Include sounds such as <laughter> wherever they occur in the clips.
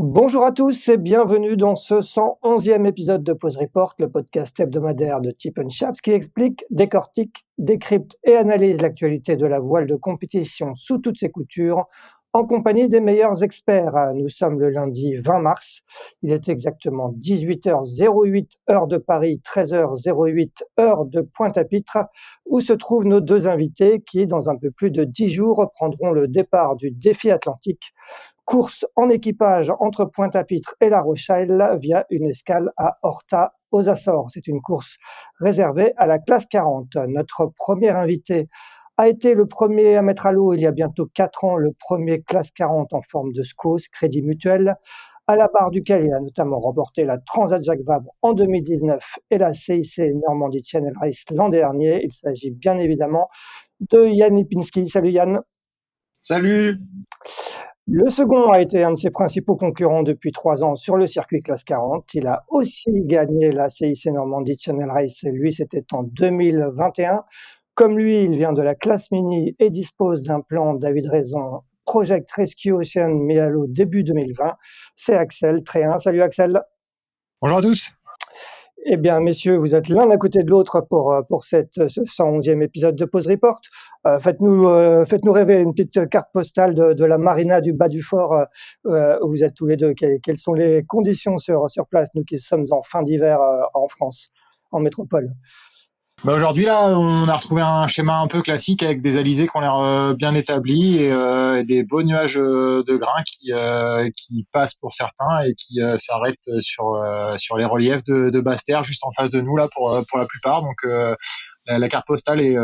Bonjour à tous et bienvenue dans ce 111e épisode de Pause Report, le podcast hebdomadaire de Tip Shaft qui explique, décortique, décrypte et analyse l'actualité de la voile de compétition sous toutes ses coutures en compagnie des meilleurs experts. Nous sommes le lundi 20 mars. Il est exactement 18h08 heure de Paris, 13h08 heure de Pointe-à-Pitre, où se trouvent nos deux invités qui, dans un peu plus de 10 jours, prendront le départ du défi atlantique course en équipage entre Pointe-à-Pitre et La Rochelle via une escale à Horta aux Açores. C'est une course réservée à la classe 40. Notre premier invité a été le premier à mettre à l'eau il y a bientôt quatre ans le premier classe 40 en forme de SCOS, Crédit Mutuel, à la barre duquel il a notamment remporté la Transat Jacques Vabre en 2019 et la CIC Normandie Channel Race l'an dernier. Il s'agit bien évidemment de Yann Lipinski. Salut Yann. Salut. Le second a été un de ses principaux concurrents depuis trois ans sur le circuit classe 40. Il a aussi gagné la CIC Normandie Channel Race. Lui, c'était en 2021. Comme lui, il vient de la classe mini et dispose d'un plan David Raison Project Rescue Ocean l'eau début 2020. C'est Axel Tréhin. Salut Axel. Bonjour à tous. Eh bien, messieurs, vous êtes l'un à côté de l'autre pour, euh, pour cette, ce 111e épisode de Pause Report. Euh, faites-nous, euh, faites-nous rêver une petite carte postale de, la marina du bas du fort euh, où vous êtes tous les deux. Quelles, quelles, sont les conditions sur, sur place, nous qui sommes en fin d'hiver en France, en métropole? Bah aujourd'hui là, on a retrouvé un schéma un peu classique avec des alizés qui ont l'air euh, bien établis et euh, des beaux nuages euh, de grains qui passent pour certains et qui s'arrêtent sur les reliefs de, de basse terre juste en face de nous là pour la plupart. Donc la, carte postale est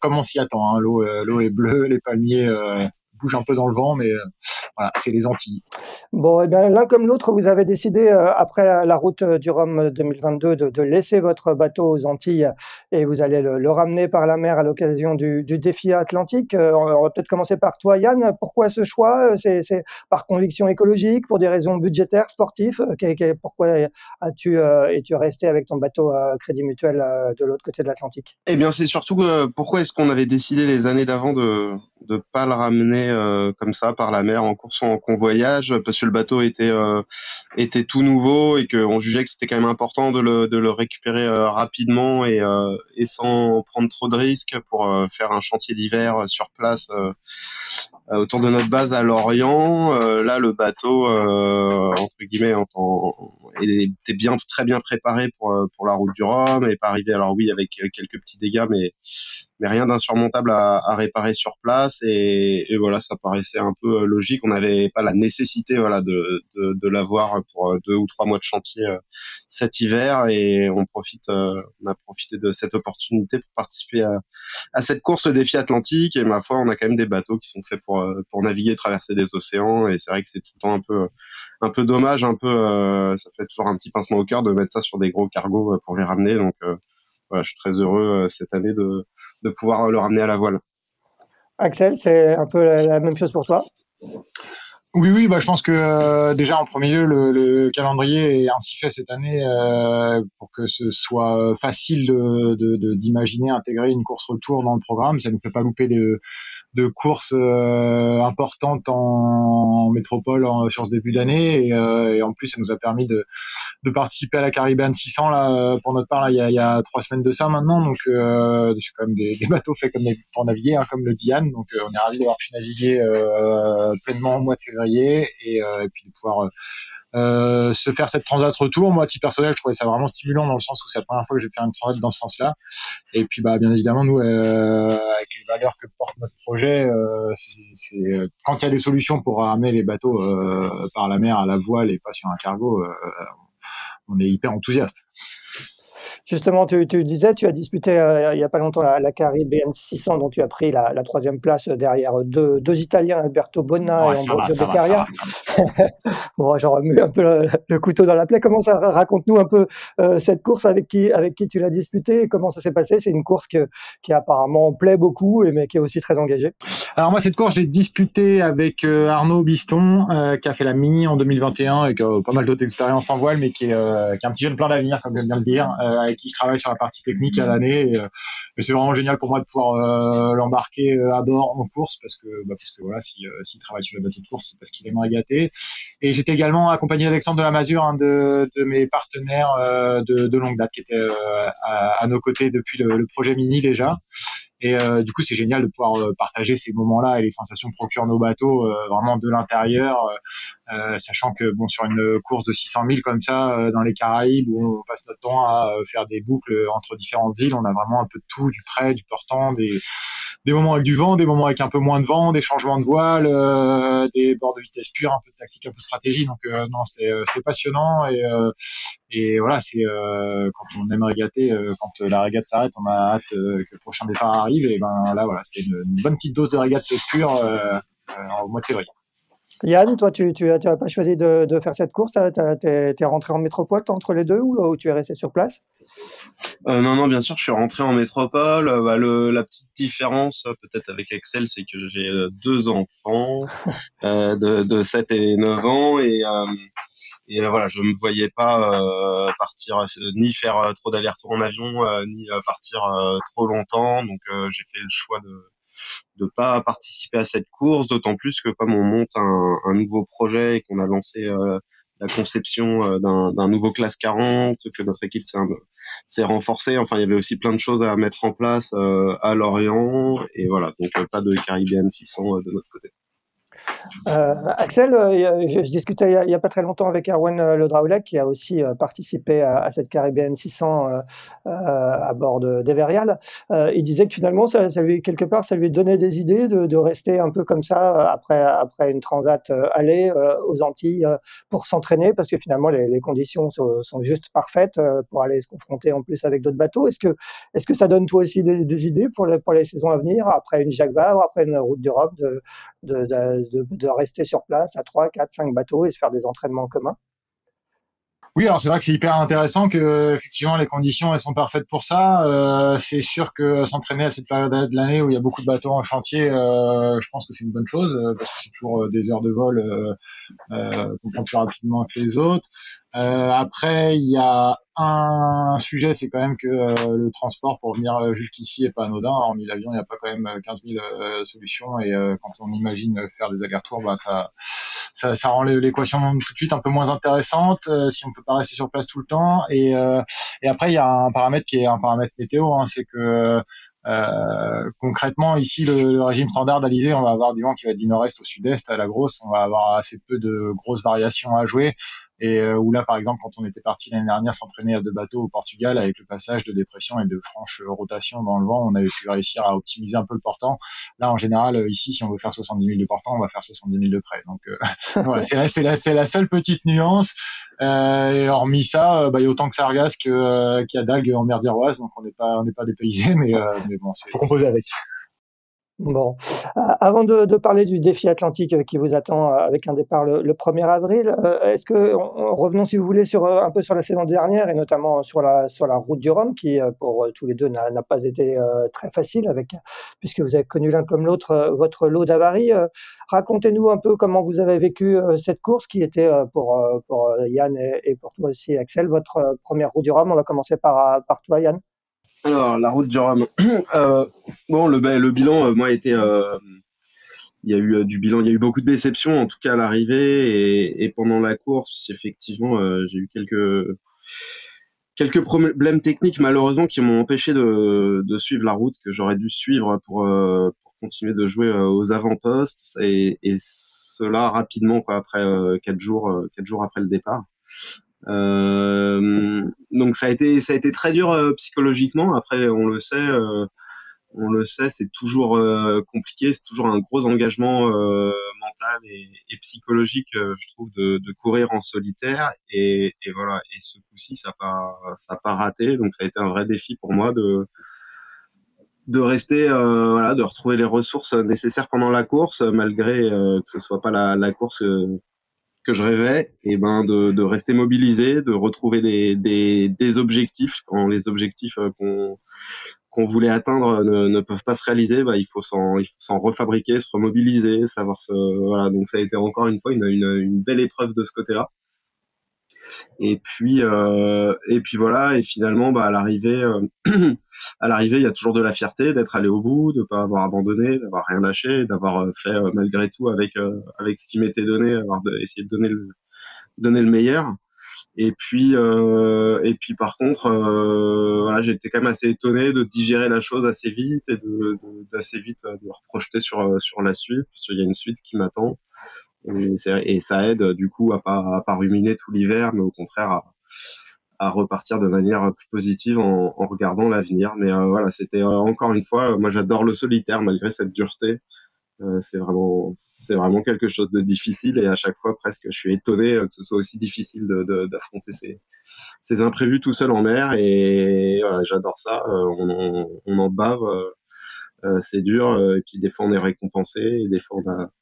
comme on s'y attend. Hein. L'eau est bleue, les palmiers bouge un peu dans le vent, mais euh, voilà, c'est les Antilles. Bon, et eh bien l'un comme l'autre, vous avez décidé, euh, après la, route du Rhum 2022, de, de, laisser votre bateau aux Antilles et vous allez le, le ramener par la mer à l'occasion du, du, défi atlantique. Euh, on va peut-être commencer par toi, Yann. Pourquoi ce choix C'est par conviction écologique, pour des raisons budgétaires, sportives Pourquoi as-tu es-tu resté avec ton bateau Crédit Mutuel de l'autre côté de l'Atlantique? Eh bien, c'est surtout pourquoi est-ce qu'on avait décidé les années d'avant de ne pas le ramener euh, comme ça par la mer en course en convoyage parce que le bateau était euh, était tout nouveau et qu'on jugeait que c'était quand même important de le, récupérer euh, rapidement et, sans prendre trop de risques pour faire un chantier d'hiver sur place autour de notre base à Lorient. là, le bateau entre guillemets était bien très bien préparé pour pour la route du Rhum et pas arrivé alors oui avec quelques petits dégâts mais mais rien d'insurmontable à, réparer sur place et, voilà ça paraissait un peu euh, logique. On n'avait pas la nécessité voilà de, l'avoir pour euh, deux ou trois mois de chantier euh, cet hiver et on profite on a profité de cette opportunité pour participer à, cette course défi atlantique et ma foi on a quand même des bateaux qui sont faits pour pour naviguer traverser des océans et c'est vrai que c'est tout le temps un peu un peu dommage un peu ça fait toujours un petit pincement au cœur de mettre ça sur des gros cargos pour les ramener. Donc je suis très heureux cette année de, de pouvoir le ramener à la voile. Axel, c'est un peu la, même chose pour toi? Oui, oui, bah, je pense que euh, déjà en premier lieu, le, le, calendrier est ainsi fait cette année euh, pour que ce soit facile de, d'imaginer intégrer une course retour dans le programme. Ça ne nous fait pas louper de, de courses euh, importantes en, métropole en, sur ce début d'année. Et, euh, et, en plus, ça nous a permis de, de participer à la Caribbean 600 là, pour notre part là, il, y a, il y a trois semaines de ça maintenant. Donc, euh, c'est quand même des, des, bateaux faits comme pour naviguer, hein, comme le Diane. Donc, on est ravis d'avoir pu naviguer pleinement au mois de février et, euh, et, puis de pouvoir euh, euh, se faire cette transat retour. Moi, à titre personnel, je trouvais ça vraiment stimulant dans le sens où c'est la première fois que je vais faire une transat dans ce sens-là. Et puis, bah, bien évidemment, nous, avec les valeurs que porte notre projet, quand il y a des solutions pour ramener les bateaux par la mer à la voile et pas sur un cargo, on est hyper enthousiaste. Justement, tu, tu, disais, tu as disputé il n'y a pas longtemps la, la Caribbean 600 dont tu as pris la, la troisième place derrière deux, deux, Italiens, Alberto Bonna et Ambrogio Beccaria. <laughs> bon, j'en remue un peu le, couteau dans la plaie. Comment ça raconte-nous un peu cette course avec qui, avec qui tu l'as disputée et comment ça s'est passé? C'est une course qui apparemment plaît beaucoup, mais qui est aussi très engagée. Alors moi, cette course, j'ai disputé avec Arnaud Biston, qui a fait la mini en 2021 et qui a pas mal d'autres expériences en voile, mais qui est, qui est un petit jeune plein d'avenir, comme j'aime bien le dire, avec qui je travaille sur la partie technique à l'année. Et, c'est vraiment génial pour moi de pouvoir l'embarquer à bord en course, parce que, bah, parce que voilà, s'il si, travaille sur le bateau de course, c'est parce qu'il aimerait Et j'étais également accompagné d'Alexandre de la Masure, un de, mes partenaires de, de, longue date, qui était à, à, nos côtés depuis le, projet Mini déjà. Et euh, du coup, c'est génial de pouvoir euh, partager ces moments-là et les sensations que procurent nos bateaux euh, vraiment de l'intérieur, sachant que bon, sur une course de 600 000 comme ça dans les Caraïbes où on passe notre temps à faire des boucles entre différentes îles, on a vraiment un peu de tout, du près, du portant, des des moments avec du vent, des moments avec un peu moins de vent, des changements de voile, euh, des bords de vitesse pure, un peu de tactique, un peu de stratégie. Donc euh, non, c'était passionnant et et voilà, c'est quand on aime régater, quand la régate s'arrête, on a hâte que le prochain départ arrive. Et ben là, voilà, c'était une, bonne petite dose de régate pure au mois de février. Yann, toi, tu n'as pas choisi de, de, faire cette course Tu es, rentré en métropole entre les deux ou, tu es resté sur place? Euh, Non, non, bien sûr, je suis rentré en métropole. Euh, bah, le, la petite différence, euh, peut-être avec Excel, c'est que j'ai deux enfants <laughs> de, de 7 et 9 ans. Et, et voilà, je me voyais pas partir, ni faire trop d'allers-retours en avion, ni partir trop longtemps. Donc, j'ai fait le choix de de pas participer à cette course, d'autant plus que comme on monte un, nouveau projet et qu'on a lancé euh, la conception euh, d'un nouveau classe 40, que notre équipe s'est renforcée. Enfin, il y avait aussi plein de choses à mettre en place euh, à Lorient. Et voilà, donc pas de Caribbean 600 de notre côté. Euh, Axel, euh, je, discutais il n'y a, pas très longtemps avec Erwan euh, Le qui a aussi participé à, cette Caribbean 600 à bord d'Everial. il disait que finalement, quelque part, ça lui donnait des idées de, rester un peu comme ça après, après une transat aller aux Antilles pour s'entraîner, parce que finalement, les, conditions sont, juste parfaites pour aller se confronter en plus avec d'autres bateaux. Est-ce que, est que ça donne toi aussi des, idées pour les, pour les saisons à venir, après une Jacques Vabre, après une route d'Europe, de, de, de, rester sur place à 3, 4, 5 bateaux et se faire des entraînements communs oui, alors c'est vrai que c'est hyper intéressant que effectivement les conditions elles sont parfaites pour ça. Euh, c'est sûr que s'entraîner à cette période de l'année où il y a beaucoup de bateaux en chantier, euh, je pense que c'est une bonne chose euh, parce que c'est toujours des heures de vol euh, qu'on prend plus rapidement que les autres. Après, il y a un sujet, c'est quand même que le transport pour venir jusqu'ici est pas anodin. Hormis l'avion, il n'y a pas quand même 15 000 solutions et quand on imagine faire des allers-retours, bah, ça ça, ça rend l'équation tout de suite un peu moins intéressante euh, si on peut pas rester sur place tout le temps. Et, euh, et après, il y a un paramètre qui est un paramètre météo, hein, c'est que euh, concrètement, ici, le, le, régime standard d'Alizé, on va avoir du vent qui va du nord-est au sud-est à la grosse. On va avoir assez peu de grosses variations à jouer. Et euh, où là, par exemple, quand on était parti l'année dernière s'entraîner à deux bateaux au Portugal, avec le passage de dépression et de franche rotation dans le vent, on avait pu réussir à optimiser un peu le portant. Là, en général, euh, ici, si on veut faire 70 000 de portant, on va faire 70 000 de près. Donc, euh, <laughs> voilà, c'est la, c'est la, seule petite nuance. Euh, et hormis ça, bah, il y a autant que sargasses qu'il y a d'algues en mer d'Iroise, donc on n'est pas, on pas dépaysé, mais, mais bon, c'est faut composer avec. Bon, euh, avant de, parler du défi atlantique qui vous attend euh, avec un départ le, 1er avril, euh, est-ce que revenons si vous voulez sur un peu sur la saison dernière et notamment sur la sur la route du Rhum qui pour tous les deux n'a pas été très facile puisque vous avez connu l'un comme l'autre votre lot d'avaries. Racontez-nous un peu comment vous avez vécu cette course qui était pour pour Yann et, et pour toi aussi Axel votre première route du Rhum. On va commencer par par toi Yann. Alors, la route du Rhum. <clears throat> euh, bon, le, le bilan, euh, moi, était. Euh, il y a eu du bilan, il y a eu beaucoup de déceptions, en tout cas à l'arrivée et, pendant la course. Effectivement, j'ai eu quelques quelques problèmes techniques malheureusement qui m'ont empêché de, suivre la route que j'aurais dû suivre pour, continuer de jouer aux avant-postes et, et, cela rapidement quoi après quatre jours quatre jours après le départ. Euh, donc ça a été très dur euh, psychologiquement. Après, on le sait, euh, c'est toujours compliqué, c'est toujours un gros engagement mental et, psychologique, je trouve, de, courir en solitaire. Et, voilà. Et ce coup-ci, ça n'a pas, raté. Donc, ça a été un vrai défi pour moi de rester, de retrouver les ressources nécessaires pendant la course, malgré que ce soit pas la, course que je rêvais, et ben de, de rester mobilisé, de retrouver des, des, des objectifs quand les objectifs qu'on qu'on voulait atteindre ne, ne, peuvent pas se réaliser, bah, il faut s'en il faut s'en refabriquer, se remobiliser, savoir se voilà. Donc ça a été encore une fois une, une, une belle épreuve de ce côté-là. Et puis, euh, et puis voilà. Et finalement, bah, à l'arrivée, euh, <clears throat> à l'arrivée, il y a toujours de la fierté d'être allé au bout, de pas avoir abandonné, d'avoir rien lâché, d'avoir euh, fait malgré tout avec avec ce qui m'était donné, avoir de, essayé de donner le donner le meilleur. Et puis, et puis par contre, été quand même assez étonné de digérer la chose assez vite et de, d'assez vite de reprojeter sur sur la suite, parce qu'il y a une suite qui m'attend. Et, ça aide du coup à pas, à pas ruminer tout l'hiver, mais au contraire à, repartir de manière plus positive en, regardant l'avenir. Mais euh, voilà, c'était euh, encore une fois, moi j'adore le solitaire malgré cette dureté. Euh, c'est vraiment, c'est vraiment quelque chose de difficile et à chaque fois presque, je suis étonné que ce soit aussi difficile d'affronter ces, ces imprévus tout seul en mer. Et voilà, j'adore ça. On, en bave. c'est dur, et puis des fois on est récompensé, et des fois on a,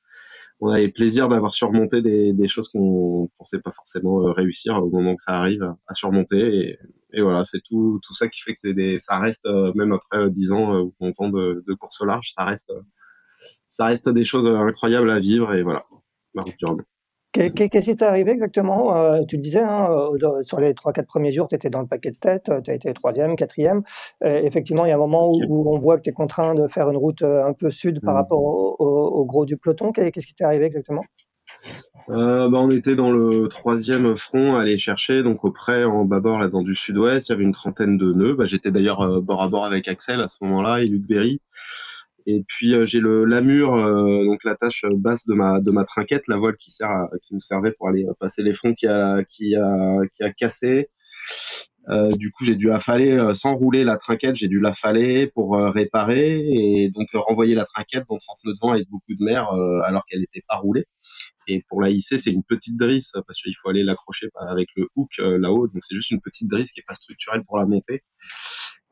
on avait plaisir d'avoir surmonté des, choses qu'on pensait pas forcément euh, réussir au moment que ça arrive à surmonter. Et, voilà, c'est tout, tout ça qui fait que c'est des, ça reste euh, même après 10 euh, ans ou 11 ans de, de course au large, ça reste, ça reste des choses incroyables à vivre. Et voilà. Qu'est-ce qui t'est arrivé exactement? Euh, Tu disais, hein, euh, sur les 3-4 premiers jours, tu étais dans le paquet de tête, euh, tu as été troisième, quatrième. Euh, effectivement, il y a un moment où, où on voit que tu es contraint de faire une route un peu sud par mmh. rapport au, au, au, gros du peloton. Qu'est-ce qui t'est arrivé exactement? Euh, bah, on était dans le troisième front à aller chercher, donc auprès en bâbord là dans du sud-ouest, il y avait une trentaine de nœuds. Bah, J'étais d'ailleurs bord à bord avec Axel à ce moment-là et Luc Berry. Et puis euh, j'ai le lamure, euh, donc la tâche basse de ma de ma trinquette, la voile qui sert à, qui nous servait pour aller passer les fronts qui a qui a qui a cassé. Euh, du coup, j'ai dû affaler euh, sans rouler la trinquette, j'ai dû l'affaler pour euh, réparer et donc renvoyer la trinquette dans 30 nœuds de vent avec beaucoup de mer alors qu'elle n'était pas roulée. Et pour la hisser, c'est une petite drisse parce qu'il faut aller l'accrocher avec le hook là-haut. Donc c'est juste une petite drisse qui est pas structurelle pour la monter.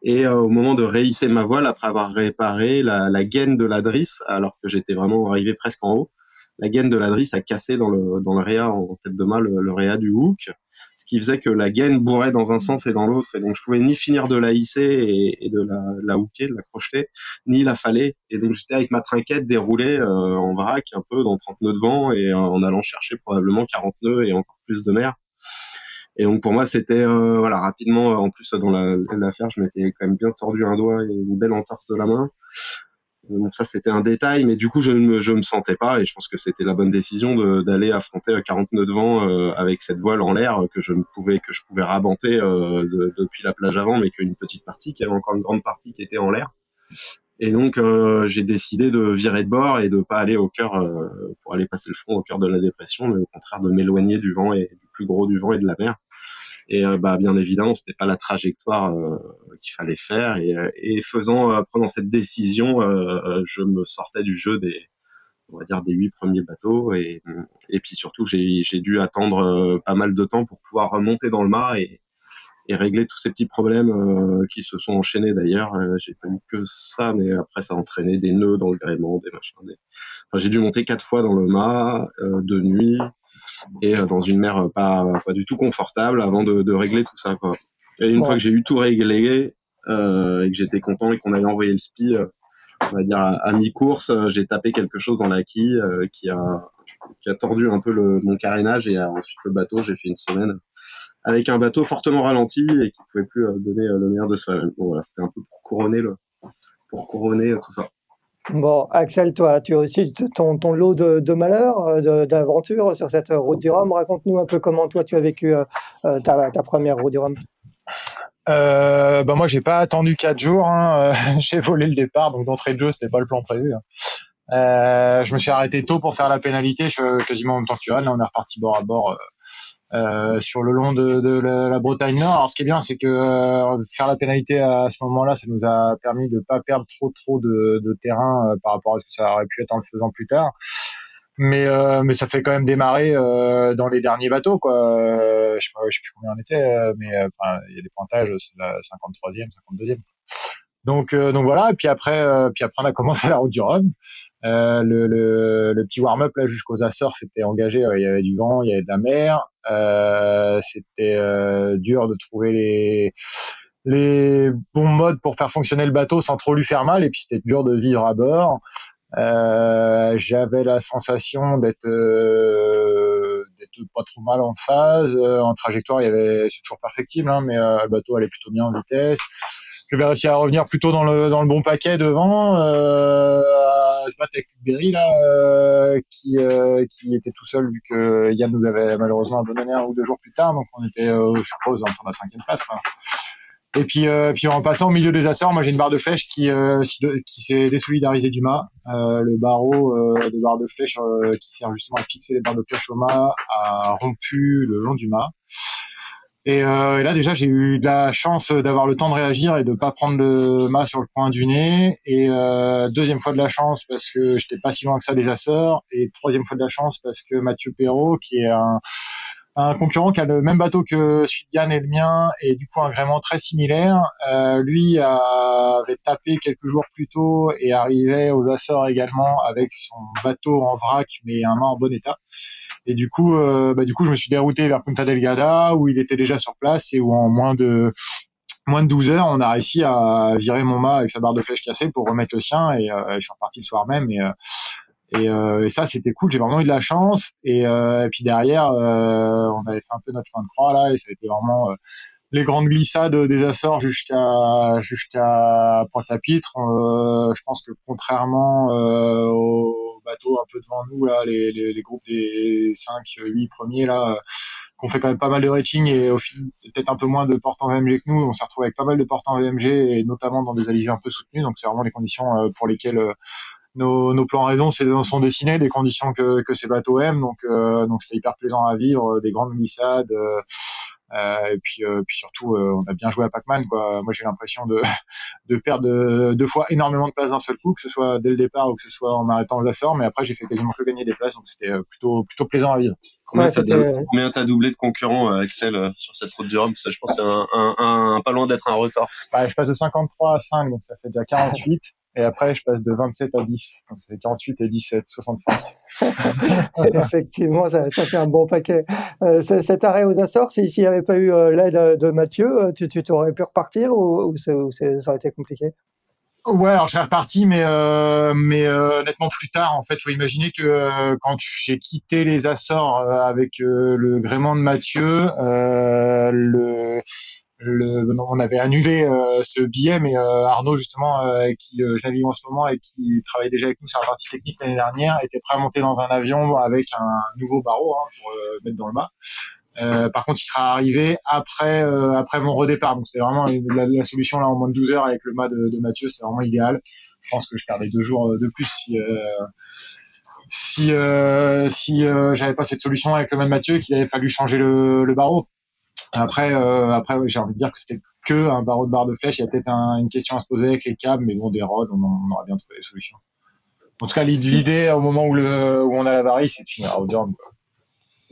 Et euh, au moment de réhisser ma voile, après avoir réparé la, la gaine de la drisse, alors que j'étais vraiment arrivé presque en haut, la gaine de la drisse a cassé dans le, dans le réa en tête de mât, le, réa du hook, ce qui faisait que la gaine bourrait dans un sens et dans l'autre, et donc je pouvais ni finir de la hisser et, et de la, la hooker, de la crocheter, ni la faller. Et donc j'étais avec ma trinquette déroulée euh, en vrac, un peu dans 30 nœuds de vent, et euh, en allant chercher probablement 40 nœuds et encore plus de mer. Et donc pour moi, c'était euh, voilà rapidement. Euh, en plus dans l'affaire, la, je m'étais quand même bien tordu un doigt et une belle entorse de la main. Donc ça, c'était un détail, mais du coup, je ne me, je me sentais pas, et je pense que c'était la bonne décision d'aller affronter 40 nœuds de vent euh, avec cette voile en l'air que je pouvais que je pouvais rabanter euh, de, depuis la plage avant, mais qu'une petite partie, qui avait encore une grande partie qui était en l'air. Et donc, euh, j'ai décidé de virer de bord et de pas aller au cœur euh, pour aller passer le front au cœur de la dépression, mais au contraire de m'éloigner du vent et du plus gros du vent et de la mer. Et euh, bah, bien évidemment, c'était pas la trajectoire euh, qu'il fallait faire. Et, euh, et faisant, prenant cette décision, je me sortais du jeu des, on va dire des huit premiers bateaux. Et, et puis surtout, j'ai dû attendre pas mal de temps pour pouvoir remonter dans le mât et, et régler tous ces petits problèmes euh, qui se sont enchaînés d'ailleurs. J'ai pas eu que ça, mais après ça a entraîné des nœuds dans le gréement, des machins. Enfin, j'ai dû monter quatre fois dans le mât euh, de nuit et dans une mer pas, pas du tout confortable avant de, de régler tout ça. Quoi. Et une ouais. fois que j'ai eu tout réglé euh, et que j'étais content et qu'on avait envoyé le spi, euh, on va dire à, à mi-course, euh, j'ai tapé quelque chose dans la quille euh, qui a qui a tordu un peu le, mon carénage et ensuite le bateau, j'ai fait une semaine avec un bateau fortement ralenti et qui pouvait plus donner le meilleur de soi-même. Donc voilà, c'était un peu pour couronner le, pour couronner tout ça. Bon, Axel, toi, tu as aussi ton, lot de, malheurs, d'aventures sur cette route du Rhum. Raconte-nous un peu comment toi tu as vécu euh, ta, ta, première route du Rhum. Euh, bah moi, j'ai pas attendu quatre jours. Hein. <laughs> j'ai volé le départ, donc d'entrée de jeu, c'était pas le plan prévu. Hein. Euh, je me suis arrêté tôt pour faire la pénalité, quasiment en même temps que Là, on est reparti bord à bord. Euh, sur le long de, la, Bretagne Nord. Alors ce qui est bien, c'est que euh, faire la pénalité à ce moment-là, ça nous a permis de pas perdre trop trop de, terrain euh, par rapport à ce que ça aurait pu être en le faisant plus tard. mais mais ça fait quand même démarrer dans les derniers bateaux quoi. Je sais sais plus combien on était, mais il y a des pointages, c'est la 53e, 52e. Donc donc voilà. Et puis après puis après on a commencé la route du Rhum. Le, le, le petit warm-up là jusqu'aux Açores c'était engagé. il y avait du vent, il y avait de la mer. c'était dur de trouver les les bons modes pour faire fonctionner le bateau sans trop lui faire mal. Et puis c'était dur de vivre à bord. Euh, j'avais la sensation d'être euh, d'être pas trop mal en phase. Euh, en trajectoire, il y avait c'est toujours perfectible, hein, mais euh, le bateau allait plutôt bien en vitesse. Je vais réussir à revenir plutôt dans le dans le bon paquet devant, euh, à se battre avec Berry là, euh, qui qui était tout seul vu que Yann nous avait malheureusement abandonné un ou deux jours plus tard, donc on était, je suppose, en la cinquième place. Quoi. Et puis, euh, puis en passant au milieu des Açores, moi j'ai une barre de flèche qui, euh, qui s'est désolidarisée du mât. Euh, le barreau euh, de barre de flèche euh, qui sert justement à fixer les barres de flèche au mât a rompu le long du mât. Et, et là déjà j'ai eu de la chance d'avoir le temps de réagir et de pas prendre le mât sur le coin du nez. Et deuxième fois de la chance parce que j'étais pas si loin que ça des Açores. Et troisième fois de la chance parce que Mathieu Perrault, qui est un un concurrent qui a le même bateau que Yann et le mien et du coup un gréement très similaire. Euh, lui avait tapé quelques jours plus tôt et arrivait aux Açores également avec son bateau en vrac mais un mât en bon état. Et du coup, euh, bah, du coup, je me suis dérouté vers Punta Delgada où il était déjà sur place et où en moins de moins de 12 heures, on a réussi à virer mon mât avec sa barre de flèche cassée pour remettre le sien et euh, je suis reparti le soir même et et, euh, et ça, c'était cool. J'ai vraiment eu de la chance. Et, euh, et puis derrière, euh, on avait fait un peu notre fin de croix là, et ça a été vraiment euh, les grandes glissades des Açores jusqu'à jusqu'à Pointe-à-Pitre. Euh, je pense que contrairement euh, aux bateaux un peu devant nous là, les, les, les groupes des 5, 8 premiers là, qu'on fait quand même pas mal de rating et au final peut-être un peu moins de portes en VMG que nous. On s'est retrouvé avec pas mal de portes en VMG et notamment dans des alizés un peu soutenus. Donc c'est vraiment les conditions pour lesquelles nos, nos plans raison sont dessinés, des conditions que, que ces bateaux aiment. Donc, euh, donc c'était hyper plaisant à vivre, euh, des grandes glissades. Euh, euh, et puis, euh, puis surtout, on a bien joué à Pac-Man. Quoi. Moi, j'ai l'impression de, de perdre deux fois énormément de places d'un seul coup, que ce soit dès le départ ou que ce soit en arrêtant aux Açores. Mais après, j'ai fait quasiment que gagner des places, donc c'était plutôt, plutôt plaisant à vivre. Combien ouais, t'as doublé de concurrents, Axel, sur cette route du Rhum? Ça, je pense, c'est un, un, un, pas loin d'être un record. Bah, je passe de 53 à 5, donc ça fait déjà 48. Et après, je passe de 27 à 10. Donc, c'est 48 et 17, 65. <laughs> Effectivement, ça, ça, fait un bon paquet. Euh, cet arrêt aux Açores, s'il n'y avait pas eu euh, l'aide de Mathieu, euh, tu, tu aurais pu repartir ou, ou, ça aurait été compliqué? Ouais, alors je serais reparti, mais euh, mais euh, nettement plus tard. En fait, faut imaginer que euh, quand j'ai quitté les Açores euh, avec le gréement de Mathieu, le le, on avait annulé euh, ce billet, mais euh, Arnaud justement, euh, qui je navigue en ce moment et qui travaillait déjà avec nous sur la partie technique l'année dernière, était prêt à monter dans un avion avec un nouveau barreau hein, pour mettre dans le mât. par contre, il sera arrivé après après mon redépart. Donc c'était vraiment la, solution là en moins de 12 heures avec le mât de, de Mathieu, c'était vraiment idéal. Je pense que je perdais deux jours de plus si si si j'avais pas cette solution avec le mât de Mathieu qu'il avait fallu changer le, le barreau. Après, euh, après, j'ai envie de dire que c'était que un barreau de barre de flèche. Il y a peut-être un, une question à se poser avec les câbles, mais bon, des rods, on, aura bien trouvé des solutions. En tout cas, l'idée au moment où, on a la varie, c'est de finir au dorm.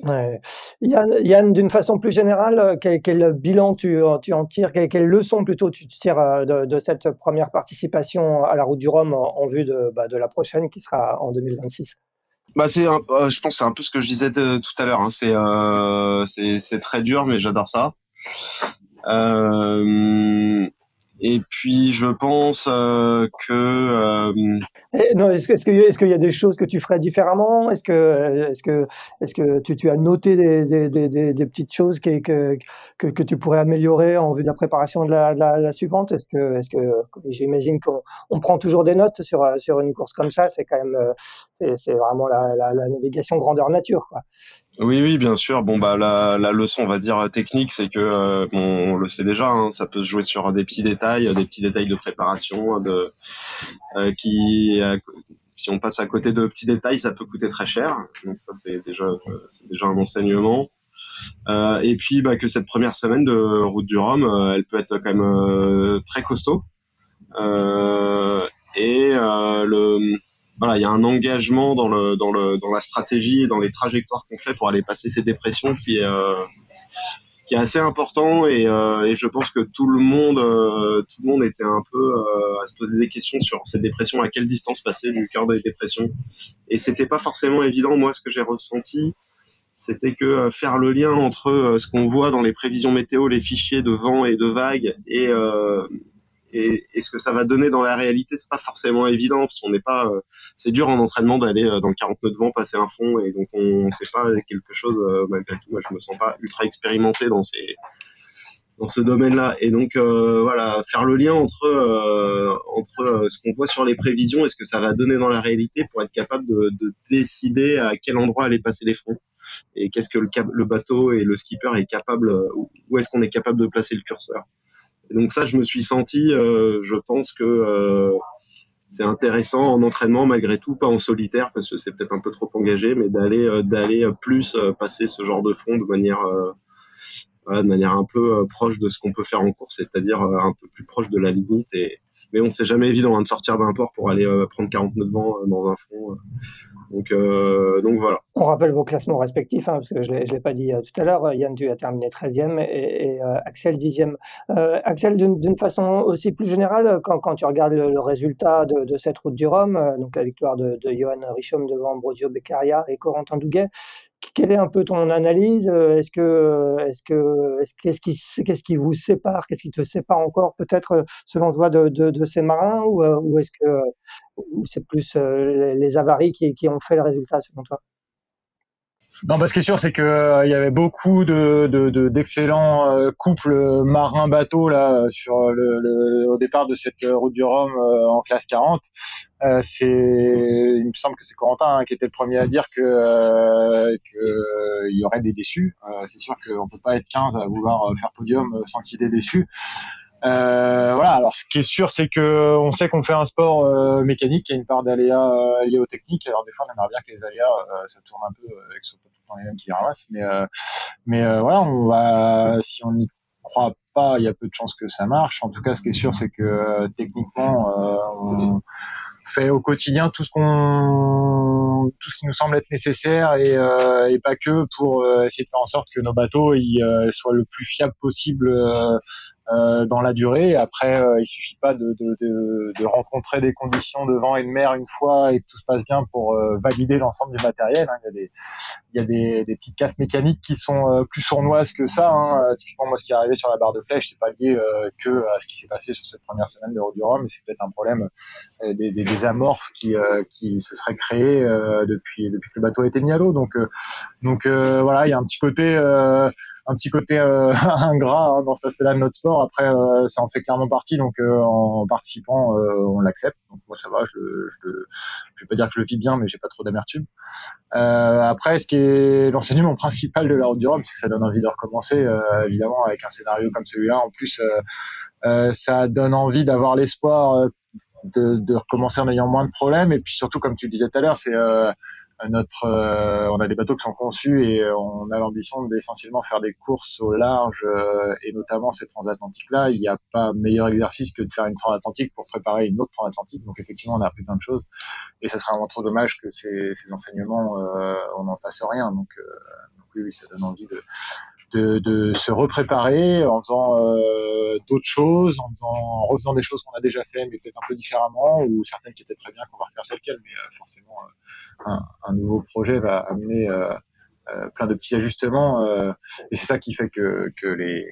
Ouais. Yann, d'une façon plus générale, euh, quel, bilan tu, tu, en tires, quelle, quelle, leçon plutôt tu tires euh, de, cette première participation à la route du Rhum en, vue bah, de la prochaine qui sera en 2026 bah c'est, euh, je pense, c'est un peu ce que je disais de, tout à l'heure. Hein. C'est, euh, c'est, c'est très dur, mais j'adore ça. Euh, et puis, je pense euh, que. Euh... non, est-ce, qu'il, est-ce qu'il y a des choses que tu ferais différemment? Est-ce que, est-ce que, est-ce que tu, as noté des, des, des, petites choses que, que, que, que, tu pourrais améliorer en vue de la préparation de la, la, suivante? Est-ce que, est-ce que, j'imagine qu'on on prend toujours des notes sur, sur une course comme ça C'est quand même, c'est, c'est vraiment la, la, navigation grandeur nature. Oui, oui, bien sûr. Bon, bah la, la leçon, on va dire technique, c'est que euh, bon, on le sait déjà, hein, ça peut se jouer sur des petits détails, des petits détails de préparation, de euh, qui, euh, si on passe à côté de petits détails, ça peut coûter très cher. Donc ça, c'est déjà, c'est déjà un enseignement. Euh, et puis, bah, que cette première semaine de route du Rhum, elle peut être quand même très costaud. et le voilà, il y a un engagement dans le dans le dans la stratégie et dans les trajectoires qu'on fait pour aller passer ces dépressions qui est qui est assez important et, euh, et, je pense que tout le monde euh, tout le monde était un peu euh, à se poser des questions sur cette dépression à quelle distance passer du cœur des dépressions. Et c'était pas forcément évident. Moi ce que j'ai ressenti c'était que faire le lien entre ce qu'on voit dans les prévisions météo les fichiers de vent et de vagues et et, ce que ça va donner dans la réalité, c'est pas forcément évident parce qu'on n'est pas. Euh, c'est dur en entraînement d'aller euh, dans le 40 nœuds de vent, passer un fond et donc on sait pas quelque chose euh, malgré tout. Moi, je me sens pas ultra expérimenté dans ce domaine-là. Et donc voilà, faire le lien entre ce qu'on voit sur les prévisions et ce que ça va donner dans la réalité pour être capable de, de décider à quel endroit aller passer les fronts et qu'est-ce que le bateau et le skipper est capable, où est-ce qu'on est capable de placer le curseur donc ça, je me suis senti, euh, je pense que euh, c'est intéressant en entraînement malgré tout, pas en solitaire parce que c'est peut-être un peu trop engagé, mais d'aller euh, d'aller plus passer ce genre de front de manière de manière un peu proche de ce qu'on peut faire en course, c'est-à-dire un peu plus proche de la limite. Et mais on c'est jamais évident hein, de sortir d'un port pour aller prendre 40 nœuds de vent dans un front. Donc, euh, donc voilà. On rappelle vos classements respectifs, hein, parce que je ne l'ai pas dit euh, tout à l'heure. Yann, tu as terminé 13e et, euh, Axel 10e. Axel, d'une façon aussi plus générale, quand, tu regardes le, résultat de, cette route du Rhum, donc la victoire de, de Johan Richaume devant Ambrogio Beccaria et Corentin Douguet, quelle est un peu ton analyse Est-ce que, est-ce que, est-ce, qu'est-ce qui, qu'est-ce qui vous sépare Qu'est-ce qui te sépare encore peut-être selon toi de, de, de ces marins ou, ou est-ce que c'est plus les avaries qui, qui ont fait le résultat selon toi? Non, bah, ce qui est sûr, c'est que il y avait beaucoup de, de, d'excellents couples marins-bateaux là sur le, le, au départ de cette route du Rhum en classe 40. Euh, c'est, il me semble que c'est Corentin hein, qui était le premier à dire que euh, qu'il y aurait des déçus. Euh, c'est sûr qu'on peut pas être 15 à vouloir faire podium sans qu'il y ait des déçus. Euh, voilà. Alors, ce qui est sûr, c'est que on sait qu'on fait un sport euh, mécanique, qui a une part d'aléas liés aux techniques. Alors, des fois, on aimerait bien que les aléas, ça tourne un peu avec ce tout le temps les mêmes qui ramassent. Mais, mais voilà, on va, si on n'y croit pas, il y a peu de chances que ça marche. En tout cas, ce qui est sûr, c'est que techniquement, on fait au quotidien tout ce qu'on tout ce qui nous semble être nécessaire et, euh, pas que pour euh, essayer de faire en sorte que nos bateaux euh, soient le plus fiables possible euh, dans la durée. Après, euh, il suffit pas de, de, de, de, rencontrer des conditions de vent et de mer une fois et que tout se passe bien pour euh, valider l'ensemble du matériel. Hein. Il y a des, il y a des, des petites casses mécaniques qui sont plus sournoises que ça. Hein. Typiquement, moi, ce qui est arrivé sur la barre de flèche, c'est pas lié que à ce qui s'est passé sur cette première semaine de du Rhum, mais c'est peut-être un problème des, des, des, amorces qui, qui se seraient créées depuis, depuis que le bateau a été mis à l'eau. Donc, donc voilà, il y a un petit côté un petit côté euh, <laughs> ingrat hein, dans cet aspect-là de notre sport. Après, euh, ça en fait clairement partie, donc euh, en participant, on l'accepte. Donc moi, ça va. Je, je, vais pas dire que je le vis bien, mais j'ai pas trop d'amertume. après, ce qui est l'enseignement principal de la route du Rhum, c'est que ça donne envie de recommencer, évidemment, avec un scénario comme celui-là. En plus, ça donne envie d'avoir l'espoir de, de, recommencer en ayant moins de problèmes. Et puis surtout, comme tu le disais tout à l'heure, c'est notre, euh, on a des bateaux qui sont conçus et on a l'ambition d'essentiellement faire des courses au large euh, et notamment ces transatlantiques-là. Il n'y a pas meilleur exercice que de faire une transatlantique pour préparer une autre transatlantique. Donc effectivement, on a appris plein de choses et ça serait vraiment trop dommage que ces, ces enseignements, euh, on n'en fasse rien. Donc, donc oui, oui, ça donne envie de, de, de, se repréparer en faisant euh, d'autres choses, en, faisant, en refaisant des choses qu'on a déjà fait, mais peut-être un peu différemment, ou certaines qui étaient très bien qu'on va refaire tel quel, mais euh, forcément euh, un, un, nouveau projet va amener euh, euh, plein de petits ajustements, et c'est ça qui fait que, que les,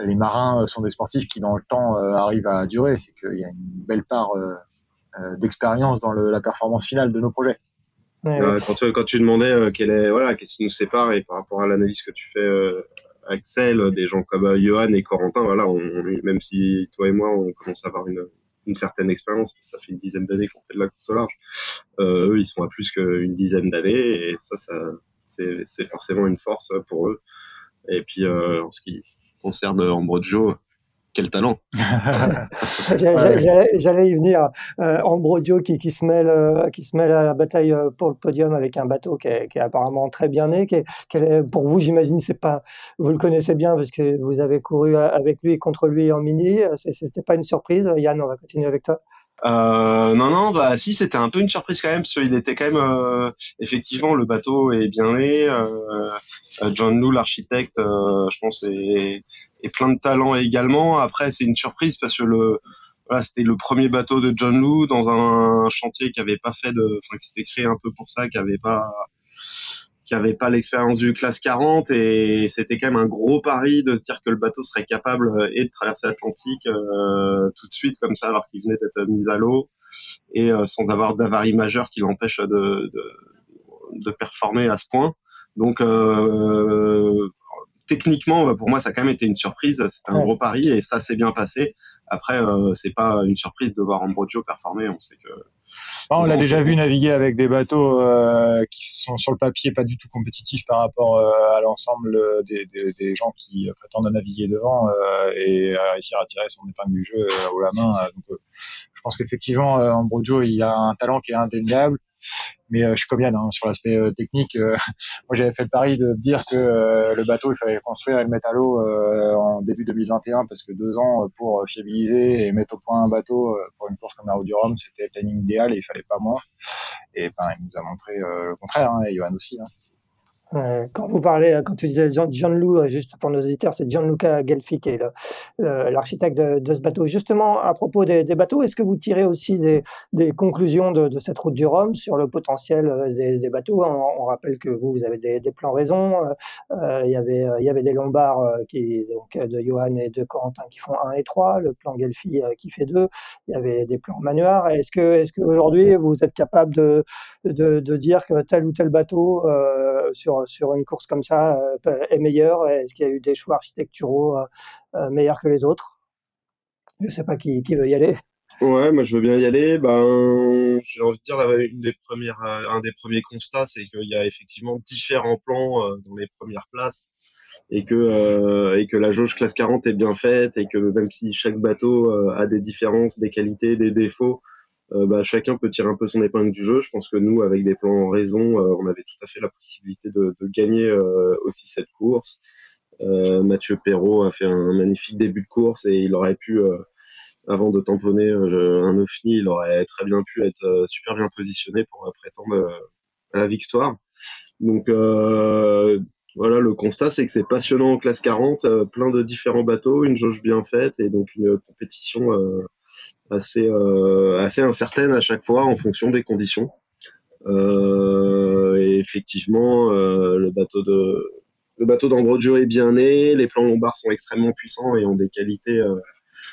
les marins sont des sportifs qui dans le temps arrivent à durer, c'est qu'il y a une belle part d'expérience dans le, la performance finale de nos projets. Euh, quand, quand, tu demandais euh, quelle est, voilà, qu'est-ce qui nous sépare et par rapport à l'analyse que tu fais, euh, Axel, des gens comme Johan et Corentin, voilà, on, même si toi et moi, on commence à avoir une, une certaine expérience, ça fait une dizaine d'années qu'on fait de la course au large, eux, ils sont à plus qu'une dizaine d'années et ça, ça c'est forcément une force pour eux. Et puis, en ce qui concerne Ambrogio, quel talent <laughs> J'allais y venir. Euh, Ambrodio qui, qui, se mêle, euh, qui se mêle à la bataille euh, pour le podium avec un bateau qui est, qui est apparemment très bien né. Qui est, pour vous, j'imagine, c'est pas, vous le connaissez bien parce que vous avez couru avec lui et contre lui en mini. C'était pas une surprise. Yann, on va continuer avec toi. Euh, non, non, bah si, c'était un peu une surprise quand même, parce qu'il était quand même, euh, effectivement, le bateau est bien né. Euh, euh John Lou, l'architecte, euh, je pense, est, plein de talent également. Après, c'est une surprise parce que le, voilà, c'était le premier bateau de John Lou dans un chantier qui avait pas fait de, enfin, qui s'était créé un peu pour ça, qui avait pas, qui pas l'expérience du classe 40 et c'était quand même un gros pari de se dire que le bateau serait capable euh, et de traverser l'Atlantique euh, tout de suite comme ça alors qu'il venait d'être mis à l'eau et euh, sans avoir d'avarie majeure qui l'empêche de, de, de, performer à ce point. Donc euh, techniquement, pour moi, ça a quand même été une surprise. C'était un gros pari et ça s'est bien passé. Après, c'est pas une surprise de voir Ambrogio performer. On sait que on l'a déjà vu naviguer avec des bateaux euh, qui sont sur le papier pas du tout compétitifs par rapport euh, à l'ensemble des, des, des, gens qui prétendent naviguer devant euh, et à réussir à tirer son épingle du jeu haut la main. Donc, je pense qu'effectivement, Ambrogio, il a un talent qui est indéniable. Mais euh, je suis comme Yann hein, sur l'aspect euh, technique. Euh, <laughs> moi, j'avais fait le pari de dire que le bateau, il fallait construire et le mettre à l'eau en début 2021 parce que deux ans pour fiabiliser et mettre au point un bateau pour une course comme la Route du Rhum, c'était le planning idéal et il fallait pas moins. Et ben, il nous a montré le contraire, hein, et Johan aussi. Hein. Euh, quand vous parlez, quand tu disais John Lou, euh, juste pour nos auditeurs, c'est Gianluca Gelfi qui est l'architecte de, ce bateau. Justement, à propos des, bateaux, est-ce que vous tirez aussi des, conclusions de, cette route du Rhum sur le potentiel euh, des, bateaux? On, rappelle que vous, vous avez des, plans raison. il, y avait, des Lombards qui, donc, de Johan et de Corentin qui font 1 et 3, le plan Gelfi qui fait 2. Il y avait des plans Manuard. Est-ce qu'aujourd'hui, vous êtes capable de, dire que tel ou tel bateau sur sur, une course comme ça euh, est meilleur Est-ce qu'il y a eu des choix architecturaux euh, euh, meilleurs que les autres? Je ne sais pas qui, veut y aller. Ouais, moi je veux bien y aller. Ben, j'ai envie de dire un des premiers constats, c'est qu'il y a effectivement différents plans dans les premières places et que et que la jauge classe 40 est bien faite et que même si chaque bateau a des différences, des qualités, des défauts, euh, bah, chacun peut tirer un peu son épingle du jeu. Je pense que nous, avec des plans en raison, euh, on avait tout à fait la possibilité de, de gagner euh, aussi cette course. Mathieu Perrault a fait un magnifique début de course et il aurait pu, avant de tamponner un ovni, il aurait très bien pu être super bien positionné pour prétendre à la victoire. Donc voilà, le constat, c'est que c'est passionnant en classe 40, plein de différents bateaux, une jauge bien faite et donc une compétition assez, euh, assez incertaine à chaque fois en fonction des conditions. Euh, et effectivement, euh, le bateau de le bateau est bien né, les plans lombards sont extrêmement puissants et ont des qualités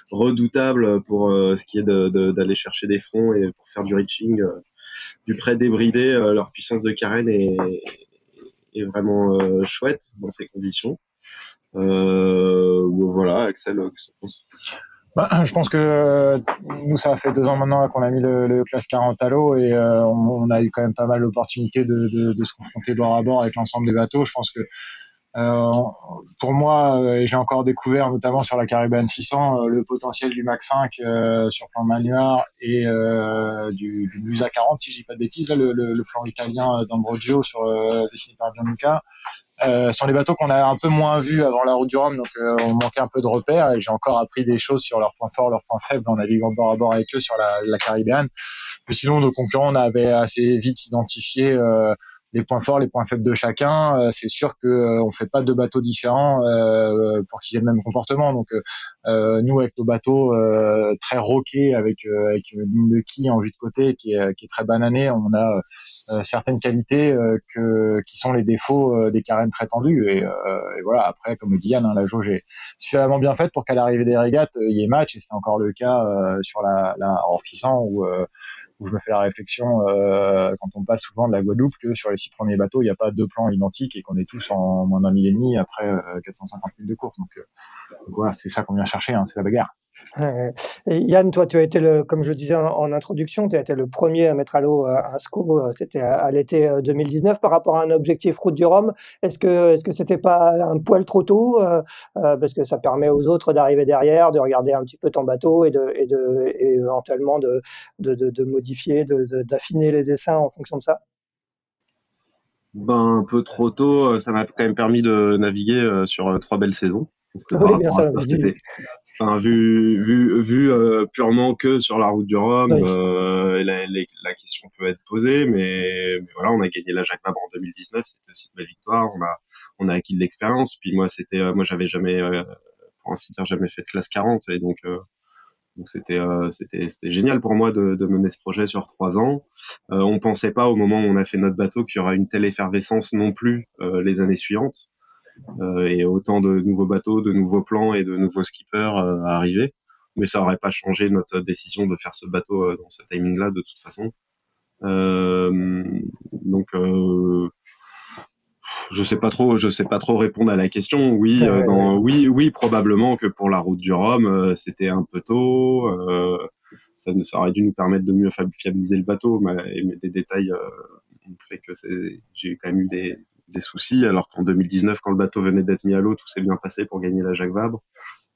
redoutables pour ce qui est d'aller chercher des fronts et pour faire du reaching, du prêt débridé. leur puissance de carène est, est vraiment chouette dans ces conditions. voilà, Axel, bah, <clears throat> je pense que euh, nous, ça fait deux ans maintenant qu'on a mis le, classe 40 à l'eau et euh, on, a eu quand même pas mal l'opportunité de, se confronter bord à bord avec l'ensemble des bateaux. Je pense que euh, pour moi, et j'ai encore découvert notamment sur la Caribbean 600 le potentiel du Max 5 sur plan Manuar et du, Musa 40, si je dis pas de bêtises, là, le, le, plan italien d'Ambrogio sur dessiné par Gianluca. Euh, sont les bateaux qu'on a un peu moins vus avant la route du Rhum, donc euh, on manquait un peu de repères et j'ai encore appris des choses sur leurs points forts, leurs points faibles en naviguant bord à bord avec eux sur la, la Caribéenne. Mais sinon, nos concurrents, on avait assez vite identifié euh, les points forts, les points faibles de chacun. Euh, c'est sûr que euh, on fait pas deux bateaux différents pour qu'ils aient le même comportement. Donc nous, avec nos bateaux très roqués, avec avec une ligne de quille en vue de côté qui est, qui est très bananée, on a euh, certaines qualités euh, que, qui sont les défauts euh, des carènes très tendues. Et, et, voilà, après, comme le dit Yann, hein, la jauge est suffisamment bien faite pour qu'à l'arrivée des régates, il y ait match. Et c'est encore le cas sur la, la hors où où je me fais la réflexion euh, quand on passe souvent de la Guadeloupe que sur les six premiers bateaux, il n'y a pas deux plans identiques et qu'on est tous en moins d'un mille et demi après euh, 450 000 de course. Donc, donc voilà, c'est ça qu'on vient chercher, hein, c'est la bagarre. Yann, toi, tu as été, le, comme je le disais en, introduction, tu as été le premier à mettre à l'eau euh, un SCO, euh, c'était à, l'été 2019 euh, par rapport à un objectif route du Rhum. Est-ce que est-ce que c'était pas un poil trop tôt Parce que ça permet aux autres d'arriver derrière, de regarder un petit peu ton bateau et, de, et, de, et éventuellement de, de, de modifier, d'affiner les dessins en fonction de ça? Ben, un peu trop tôt, ça m'a quand même permis de naviguer sur trois belles saisons. Oui, bien sûr, Enfin, vu vu vu purement que sur la route du Rhum, la, la, question peut être posée, mais, mais, voilà, on a gagné la Jacques Vabre en 2019, c'était aussi une belle victoire. On a on a acquis de l'expérience. Puis moi, c'était moi j'avais jamais pour ainsi dire jamais fait de classe 40 et donc donc c'était euh, c'était c'était génial pour moi de, de, mener ce projet sur trois ans. Euh, on pensait pas au moment où on a fait notre bateau qu'il y aura une telle effervescence non plus euh, les années suivantes euh, et autant de nouveaux bateaux, de nouveaux plans et de nouveaux skippers à arriver. Mais ça aurait pas changé notre décision de faire ce bateau dans ce timing-là de toute façon. donc je sais pas trop, je sais pas trop répondre à la question. Oui, euh, dans, oui, oui, probablement que pour la route du Rhum, euh, c'était un peu tôt. Euh, ça, ça aurait dû nous permettre de mieux fiabiliser le bateau, mais, mais des détails ont fait que j'ai quand même eu des, des soucis. Alors qu'en 2019, quand le bateau venait d'être mis à l'eau, tout s'est bien passé pour gagner la Jacques Vabre.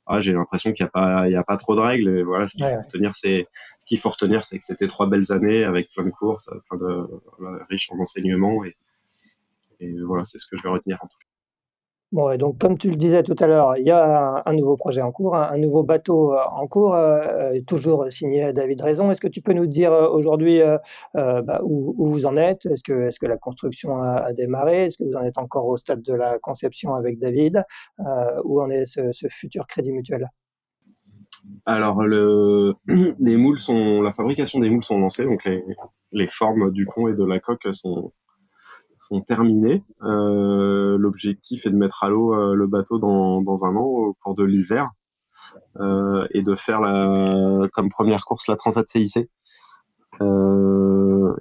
Ah, j'ai l'impression qu'il n'y a pas, il y a pas trop de règles. Et voilà, ce qu'il faut retenir, c'est, ce qu'il faut retenir, c'est que c'était trois belles années avec plein de courses, plein de, riches en enseignements et, et voilà, c'est ce que je vais retenir en tout cas. Bon, donc comme tu le disais tout à l'heure, il y a un, nouveau projet en cours, un, nouveau bateau euh, en cours, euh, euh, toujours signé David Raison. Est-ce que tu peux nous dire aujourd'hui bah, où, vous en êtes? Est-ce que, est que la construction a, démarré? Est-ce que vous en êtes encore au stade de la conception avec David? Où en est ce, futur crédit mutuel? Alors, le, <clears throat> les moules sont, la fabrication des moules sont lancées, donc les, les formes du pont et de la coque sont, sont terminés. Euh, L'objectif est de mettre à l'eau euh, le bateau dans, un an au cours de l'hiver euh, et de faire la, comme première course la Transat CIC.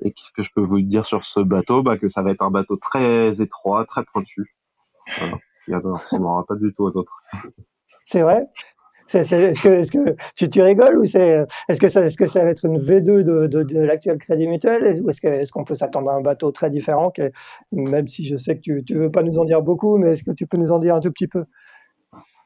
Et qu'est-ce que je peux vous dire sur ce bateau? Bah, Que ça va être un bateau très étroit, très pointu. Voilà. Qui ne ressemblera pas du tout aux autres. C'est vrai? Est-ce que, est que tu, tu, rigoles ou c'est est-ce que ça est-ce que ça va être une V2 de, de, de l'actuel Crédit Mutuel? Ou est-ce qu'on peut s'attendre à un bateau très différent même si je sais que tu tu veux pas nous en dire beaucoup mais est-ce que tu peux nous en dire un tout petit peu?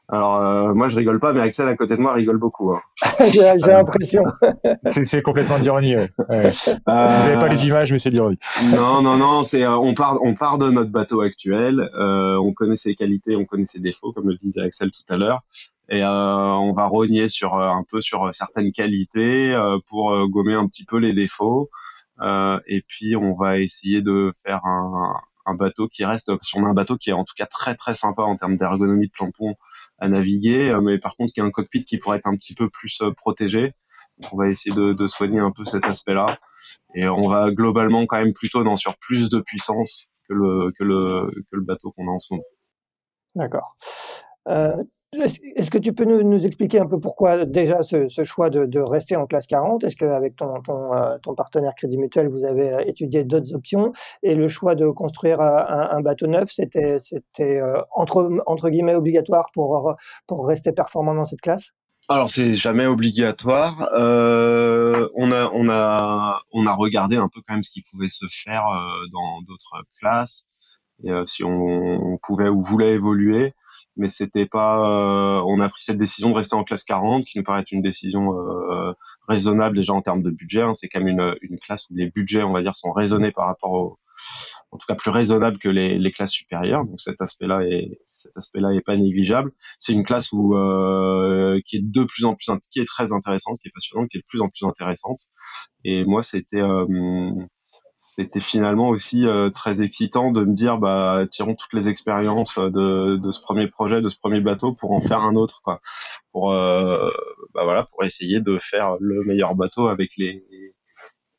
Alors euh, moi je rigole pas, mais Axel à côté de moi rigole beaucoup. Hein. <laughs> J'ai l'impression. <laughs> c'est complètement d'ironie. Ouais. Ouais. Euh, Vous n'avez pas les images, mais c'est l'ironie. Non, non, non. C'est euh, on part, on part de notre bateau actuel. Euh, on connaît ses qualités, on connaît ses défauts, comme le disait Axel tout à l'heure et euh, on va rogner sur euh, un peu sur certaines qualités euh, pour gommer un petit peu les défauts et puis on va essayer de faire un, un bateau qui reste sur un bateau qui est en tout cas très très sympa en termes d'ergonomie de plomb à naviguer mais par contre qui a un cockpit qui pourrait être un petit peu plus protégé Donc, on va essayer de, de soigner un peu cet aspect là et on va globalement quand même plutôt dans sur plus de puissance que le que le que le bateau qu'on a en ce moment. D'accord. Euh, est-ce que tu peux nous, expliquer un peu pourquoi déjà ce, choix de, rester en classe 40 Est-ce qu'avec ton, euh, ton, partenaire Crédit Mutuel, vous avez euh, étudié d'autres options? Et le choix de construire euh, un, bateau neuf, c'était entre, guillemets obligatoire pour, rester performant dans cette classe? Alors c'est jamais obligatoire. on a regardé un peu quand même ce qui pouvait se faire dans d'autres classes. Et si on, pouvait ou voulait évoluer mais c'était pas. Euh, on a pris cette décision de rester en classe 40, qui nous paraît être une décision euh, raisonnable déjà en termes de budget. Hein. C'est quand même une, une classe où les budgets, on va dire, sont raisonnés par rapport au, en tout cas plus raisonnables que les, les classes supérieures. Donc cet aspect-là est cet aspect-là est pas négligeable. C'est une classe où euh, qui est de plus en plus qui est très intéressante, qui est passionnante, qui est de plus en plus intéressante. Et moi, c'était euh, c'était finalement aussi euh, très excitant de me dire bah tirons toutes les expériences de, de ce premier projet de ce premier bateau pour en faire un autre quoi. Pour euh, bah voilà pour essayer de faire le meilleur bateau avec les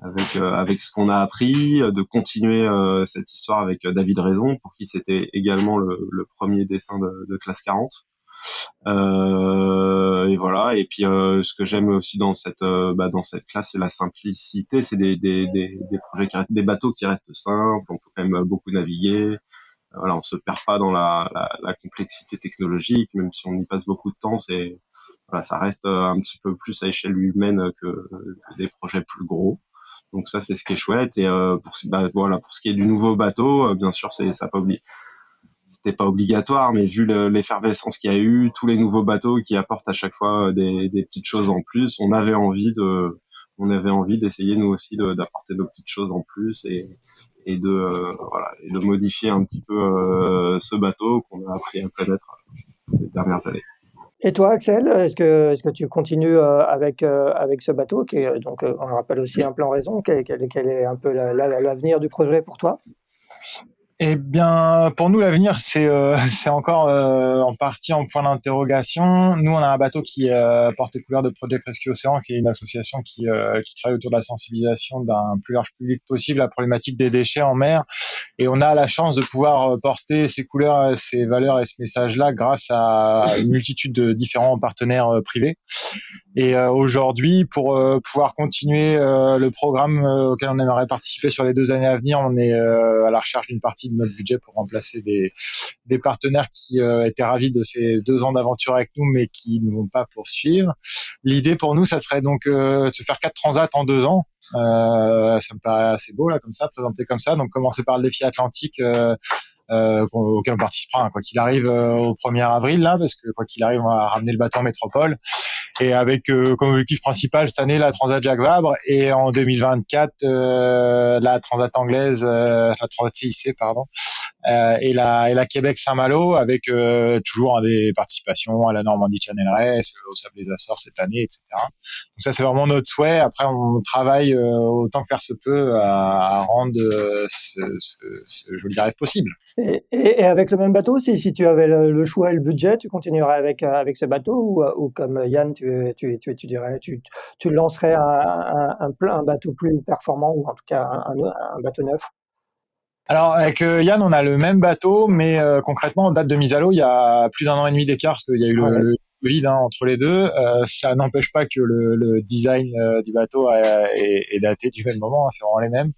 avec euh, avec ce qu'on a appris de continuer cette histoire avec David Raison pour qui c'était également le, le, premier dessin de, de classe 40 euh, et voilà. Et puis euh, ce que j'aime aussi dans cette euh, bah, dans cette classe, c'est la simplicité. C'est des, des, des, des, projets qui restent, des bateaux qui restent simples. On peut quand même beaucoup naviguer. Voilà, on se perd pas dans la, la, la complexité technologique, même si on y passe beaucoup de temps. C'est voilà, ça reste un petit peu plus à échelle humaine que, des projets plus gros. Donc ça, c'est ce qui est chouette. Et euh, pour, bah, voilà, pour ce qui est du nouveau bateau, bien sûr, c'est ça pas oublier pas obligatoire, mais vu l'effervescence qu'il y a eu, tous les nouveaux bateaux qui apportent à chaque fois euh, des, petites choses en plus, on avait envie de, on avait envie d'essayer nous aussi d'apporter nos petites choses en plus et, de euh, voilà de modifier un petit peu euh, ce bateau qu'on a appris à connaître ces dernières années. Et toi, Axel, est-ce que, est-ce que tu continues avec, avec ce bateau qui est, donc, on rappelle aussi un plan raison, quel est un peu l'avenir du projet pour toi? Eh bien, pour nous, l'avenir, c'est euh, <laughs> encore euh, en partie en point d'interrogation. Nous, on a un bateau qui euh, porte les couleurs de Project Rescue Océan, qui est une association qui, qui travaille autour de la sensibilisation d'un plus large public possible à la problématique des déchets en mer. Et on a la chance de pouvoir porter ces couleurs, ces valeurs et ce message-là grâce à <laughs> une multitude de différents partenaires privés. Et aujourd'hui, pour pouvoir continuer le programme auquel on aimerait participer sur les deux années à venir, on est à la recherche d'une partie de notre budget pour remplacer des, partenaires qui euh, étaient ravis de ces deux ans d'aventure avec nous, mais qui ne vont pas poursuivre. L'idée pour nous, ça serait donc euh, de faire quatre transats en deux ans. Euh, ça me paraît assez beau là, comme ça, présenté comme ça. Donc commencer par le défi atlantique. Euh, auquel on participera, quoi qu'il arrive au 1er avril là, parce que quoi qu'il arrive, on va ramener le bateau en métropole et avec euh, comme objectif principal cette année la Transat Jacques Vabre et en 2024 euh, la Transat anglaise, euh, la Transat CIC pardon, et la et la Québec Saint-Malo avec toujours des participations à la Normandie Channel Race, au Sable des Açores cette année, etc. Donc ça c'est vraiment notre souhait. Après on travaille autant que faire se peut à, rendre ce, ce, joli rêve possible. Et, et, avec le même bateau, si, si tu avais le, choix et le budget, tu continuerais avec, avec ce bateau ou, ou comme Yann, tu tu, tu, tu, dirais, tu, tu lancerais un, un, un, bateau plus performant ou en tout cas un, bateau neuf? Alors avec euh, Yann, on a le même bateau, mais euh, concrètement, en date de mise à l'eau, il y a plus d'un an et demi d'écart parce qu'il y a eu le, Covid hein, entre les deux. Euh, ça n'empêche pas que le, le design du bateau est, est, daté du même moment, hein, c'est vraiment les mêmes.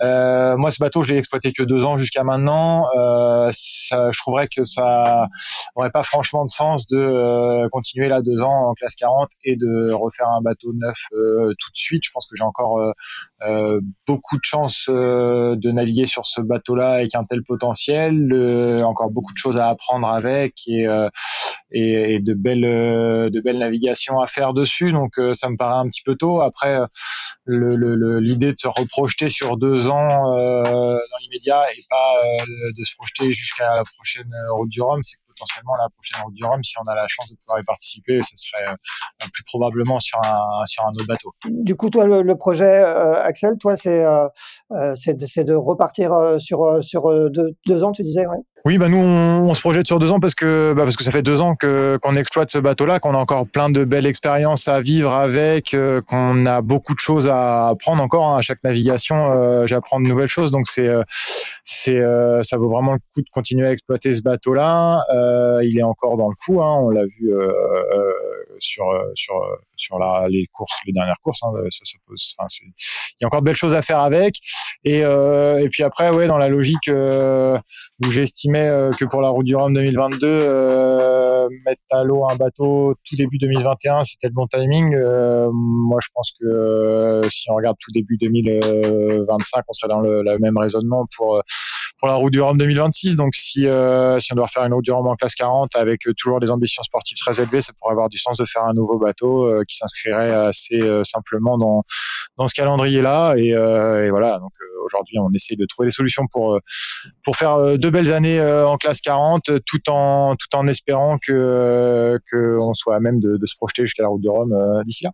Euh, moi, ce bateau, je l'ai exploité que deux ans jusqu'à maintenant. Euh, je trouverais que ça aurait pas franchement de sens de euh, continuer là deux ans en classe 40 et de refaire un bateau neuf tout de suite. Je pense que j'ai encore beaucoup de chance de naviguer sur ce bateau-là avec un tel potentiel, encore beaucoup de choses à apprendre avec et, de belles de belles navigations à faire dessus. Donc, ça me paraît un petit peu tôt. Après, l'idée de se reprojeter sur deux euh, dans l'immédiat et pas euh, de se projeter jusqu'à la prochaine route du Rhum. C'est potentiellement la prochaine route du Rhum, si on a la chance de pouvoir y participer, ce serait euh, plus probablement sur un, sur un autre bateau. Du coup, toi, le, projet, Axel, toi, c'est c'est de, repartir sur, sur deux, deux ans, tu disais, ouais oui, bah nous on, se projette sur deux ans parce que bah parce que ça fait deux ans que qu'on exploite ce bateau-là, qu'on a encore plein de belles expériences à vivre avec, euh, qu'on a beaucoup de choses à apprendre encore hein. à chaque navigation. Euh, J'apprends de nouvelles choses, donc c'est euh, c'est ça vaut vraiment le coup de continuer à exploiter ce bateau-là. il est encore dans le coup, hein, on l'a vu sur sur sur la, les courses, les dernières courses. Hein, ça, ça pose, enfin, il y a encore de belles choses à faire avec. Et et puis après, ouais, dans la logique où j'estime euh, que pour la route du Rhum 2022, euh, mettre à l'eau un bateau tout début 2021, c'était le bon timing. Euh, moi, je pense que si on regarde tout début 2025, on serait dans le, même raisonnement pour pour la route du Rhum 2026. Donc, si, si on doit faire une route du Rhum en classe 40 avec toujours des ambitions sportives très élevées, ça pourrait avoir du sens de faire un nouveau bateau qui s'inscrirait assez simplement dans, dans ce calendrier-là. Et, et, voilà, donc aujourd'hui, on essaye de trouver des solutions pour, pour faire deux belles années euh, en classe 40 tout en, tout en espérant que qu'on soit à même de, de se projeter jusqu'à la route du Rhum euh, d'ici là.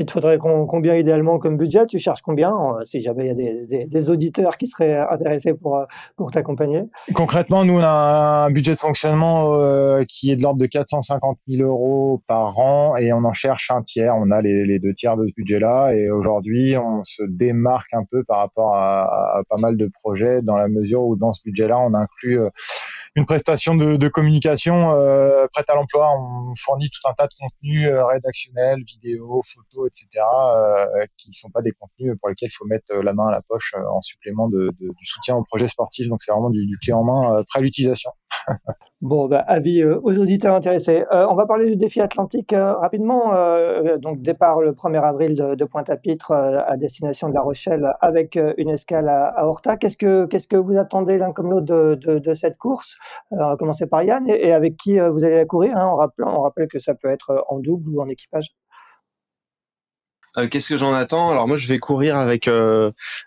Il te faudrait combien idéalement comme budget? Tu cherches combien euh, Si jamais il y a des, des, auditeurs qui seraient intéressés pour, euh, pour t'accompagner? Concrètement, nous, on a un budget de fonctionnement euh, qui est de l'ordre de 450 000 euros par an et on en cherche un tiers. On a les, les deux tiers de ce budget-là et aujourd'hui, on se démarque un peu par rapport à, à, pas mal de projets dans la mesure où dans ce budget-là, on inclut une prestation de, de communication euh, prête à l'emploi. On fournit tout un tas de contenus euh, rédactionnels, vidéos, photos, etc., euh, qui sont pas des contenus pour lesquels il faut mettre la main à la poche en supplément de, de, du soutien au projet sportif. Donc c'est vraiment du, du, clé en main prêt à l'utilisation. <laughs> bon, bah, avis aux auditeurs intéressés. on va parler du défi atlantique rapidement. donc départ le 1er avril de, de Pointe-à-Pitre à destination de La Rochelle avec une escale à, à Horta. Qu'est-ce que qu'est-ce que vous attendez l'un comme l'autre de, de, de cette course? Euh, on va commencer par Yann. Et, avec qui euh, vous allez la courir hein, on, rappelle que ça peut être euh, en double ou en équipage. Qu'est-ce que j'en attends? Alors moi, je vais courir avec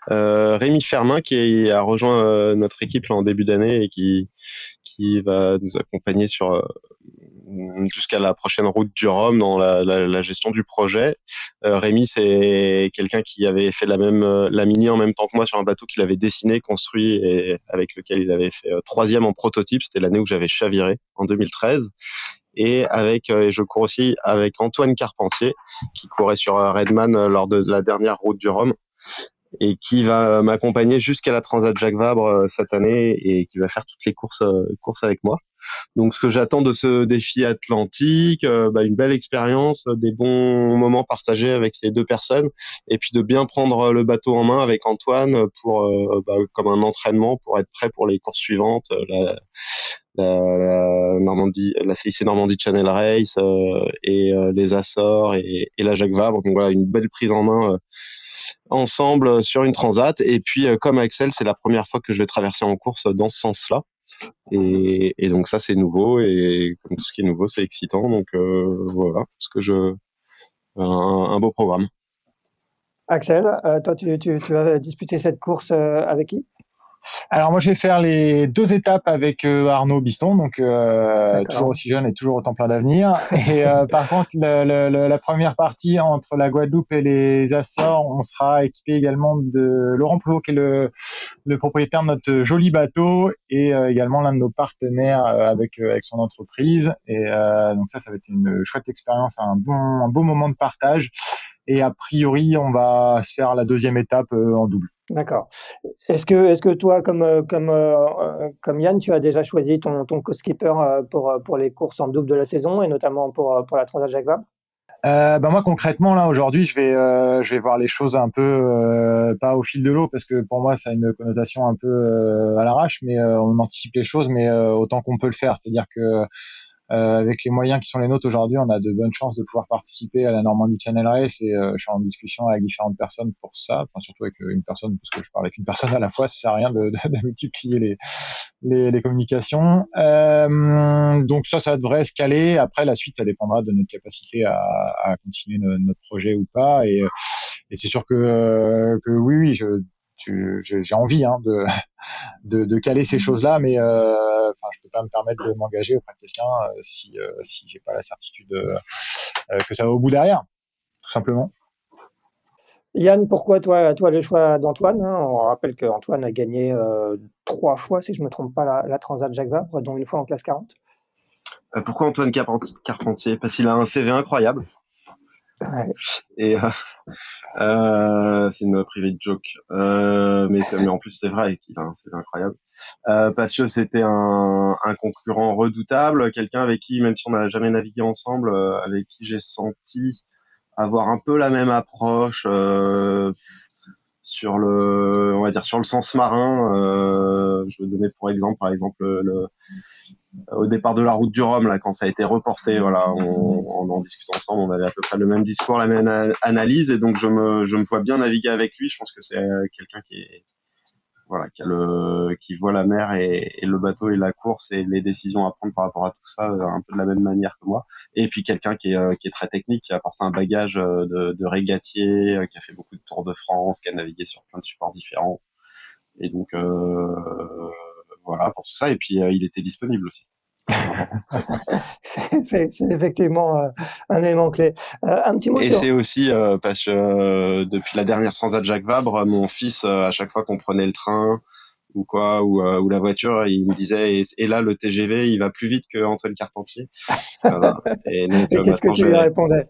Rémi Fermin qui a rejoint notre équipe en début d'année et qui qui va nous accompagner sur jusqu'à la prochaine route du Rhum dans la, la, la gestion du projet. Euh, Rémi, c'est quelqu'un qui avait fait la même la mini en même temps que moi sur un bateau qu'il avait dessiné, construit et avec lequel il avait fait troisième en prototype. C'était l'année où j'avais chaviré en 2013 et avec et je cours aussi avec Antoine Carpentier qui courait sur Redman lors de la dernière route du Rhum et qui va m'accompagner jusqu'à la Transat Jacques Vabre euh, cette année et qui va faire toutes les courses euh, courses avec moi. Donc ce que j'attends de ce défi atlantique, euh, bah, une belle expérience, des bons moments partagés avec ces deux personnes, et puis de bien prendre le bateau en main avec Antoine pour bah, comme un entraînement pour être prêt pour les courses suivantes, la, la, Normandie, la CIC Normandie Channel Race et les Açores et, et, la Jacques Vabre. Donc voilà, une belle prise en main ensemble euh, sur une transat. Et puis, euh, comme Axel, c'est la première fois que je vais traverser en course dans ce sens-là. Et, donc ça, c'est nouveau. Et comme tout ce qui est nouveau, c'est excitant. Donc euh, voilà, parce que je un, beau programme. Axel, toi, tu, tu, tu, vas disputer cette course avec qui? Alors moi je vais faire les deux étapes avec euh, Arnaud Biston, donc euh, toujours aussi jeune et toujours autant plein d'avenir. Et euh, <laughs> par contre la première partie entre la Guadeloupe et les Açores, on sera équipé également de Laurent Plot, qui est le, le, propriétaire de notre joli bateau et également l'un de nos partenaires avec avec son entreprise. Et donc ça ça va être une chouette expérience, un bon un beau moment de partage. Et a priori on va se faire la deuxième étape en double. D'accord. Est-ce que, est que toi, comme, euh, comme, euh, euh, comme Yann, tu as déjà choisi ton, ton co-skipper pour, pour les courses en double de la saison et notamment pour, pour la Transat Jacques Vabre? Ben moi concrètement là aujourd'hui je vais je vais voir les choses un peu pas au fil de l'eau parce que pour moi ça a une connotation un peu à l'arrache mais on anticipe les choses mais autant qu'on peut le faire c'est-à-dire que avec les moyens qui sont les nôtres aujourd'hui, on a de bonnes chances de pouvoir participer à la Normandie Channel Race et euh, je suis en discussion avec différentes personnes pour ça, enfin surtout avec une personne parce que je parle avec une personne à la fois, ça sert à rien de, de, de multiplier les, les, les communications. Euh, donc ça, ça devrait se. Après, la suite, ça dépendra de notre capacité à, à continuer notre projet ou pas. Et, et c'est sûr que, que oui, oui, je j'ai envie hein, de, <laughs> de, de, caler ces choses-là, mais euh, enfin, je peux pas me permettre de m'engager auprès de quelqu'un euh, si euh, si j'ai pas la certitude euh, que ça va au bout derrière, tout simplement. Yann, pourquoi toi, toi le choix d'Antoine hein? On rappelle qu'Antoine a gagné trois fois, si je me trompe pas, la, la Transat Jacques Vabre, dont une fois en classe 40. pourquoi Antoine Carpentier? Parce qu'il a un CV incroyable. Et euh, euh, c'est une private joke, euh, mais, mais en plus c'est vrai un incroyable. Euh, parce que c'était un, un, concurrent redoutable, quelqu'un avec qui, même si on n'a jamais navigué ensemble, euh, avec qui j'ai senti avoir un peu la même approche sur le, on va dire sur le sens marin. je vais donner pour exemple, par exemple le, au départ de la route du Rhum, là, quand ça a été reporté, on, en discute ensemble, on avait à peu près le même discours, la même analyse, et donc je me, je me vois bien naviguer avec lui. Je pense que c'est euh, quelqu'un qui est, voilà, qui, a le, qui voit la mer et, le bateau et la course et les décisions à prendre par rapport à tout ça euh, un peu de la même manière que moi. Et puis quelqu'un qui est, euh, qui est très technique, qui apporte un bagage de, de régatier, qui a fait beaucoup de Tours de France, qui a navigué sur plein de supports différents. Et donc, euh, voilà pour tout ça. Et puis, euh, il était disponible aussi. C'est effectivement euh, un élément clé. Euh, un petit mot Et c'est aussi parce que depuis la dernière Transat Jacques Vabre, mon fils, à chaque fois qu'on prenait le train ou quoi, ou, ou, la voiture, il me disait et, là le TGV, il va plus vite que Antoine Carpentier. Et, <laughs> qu'est-ce que tu lui répondais?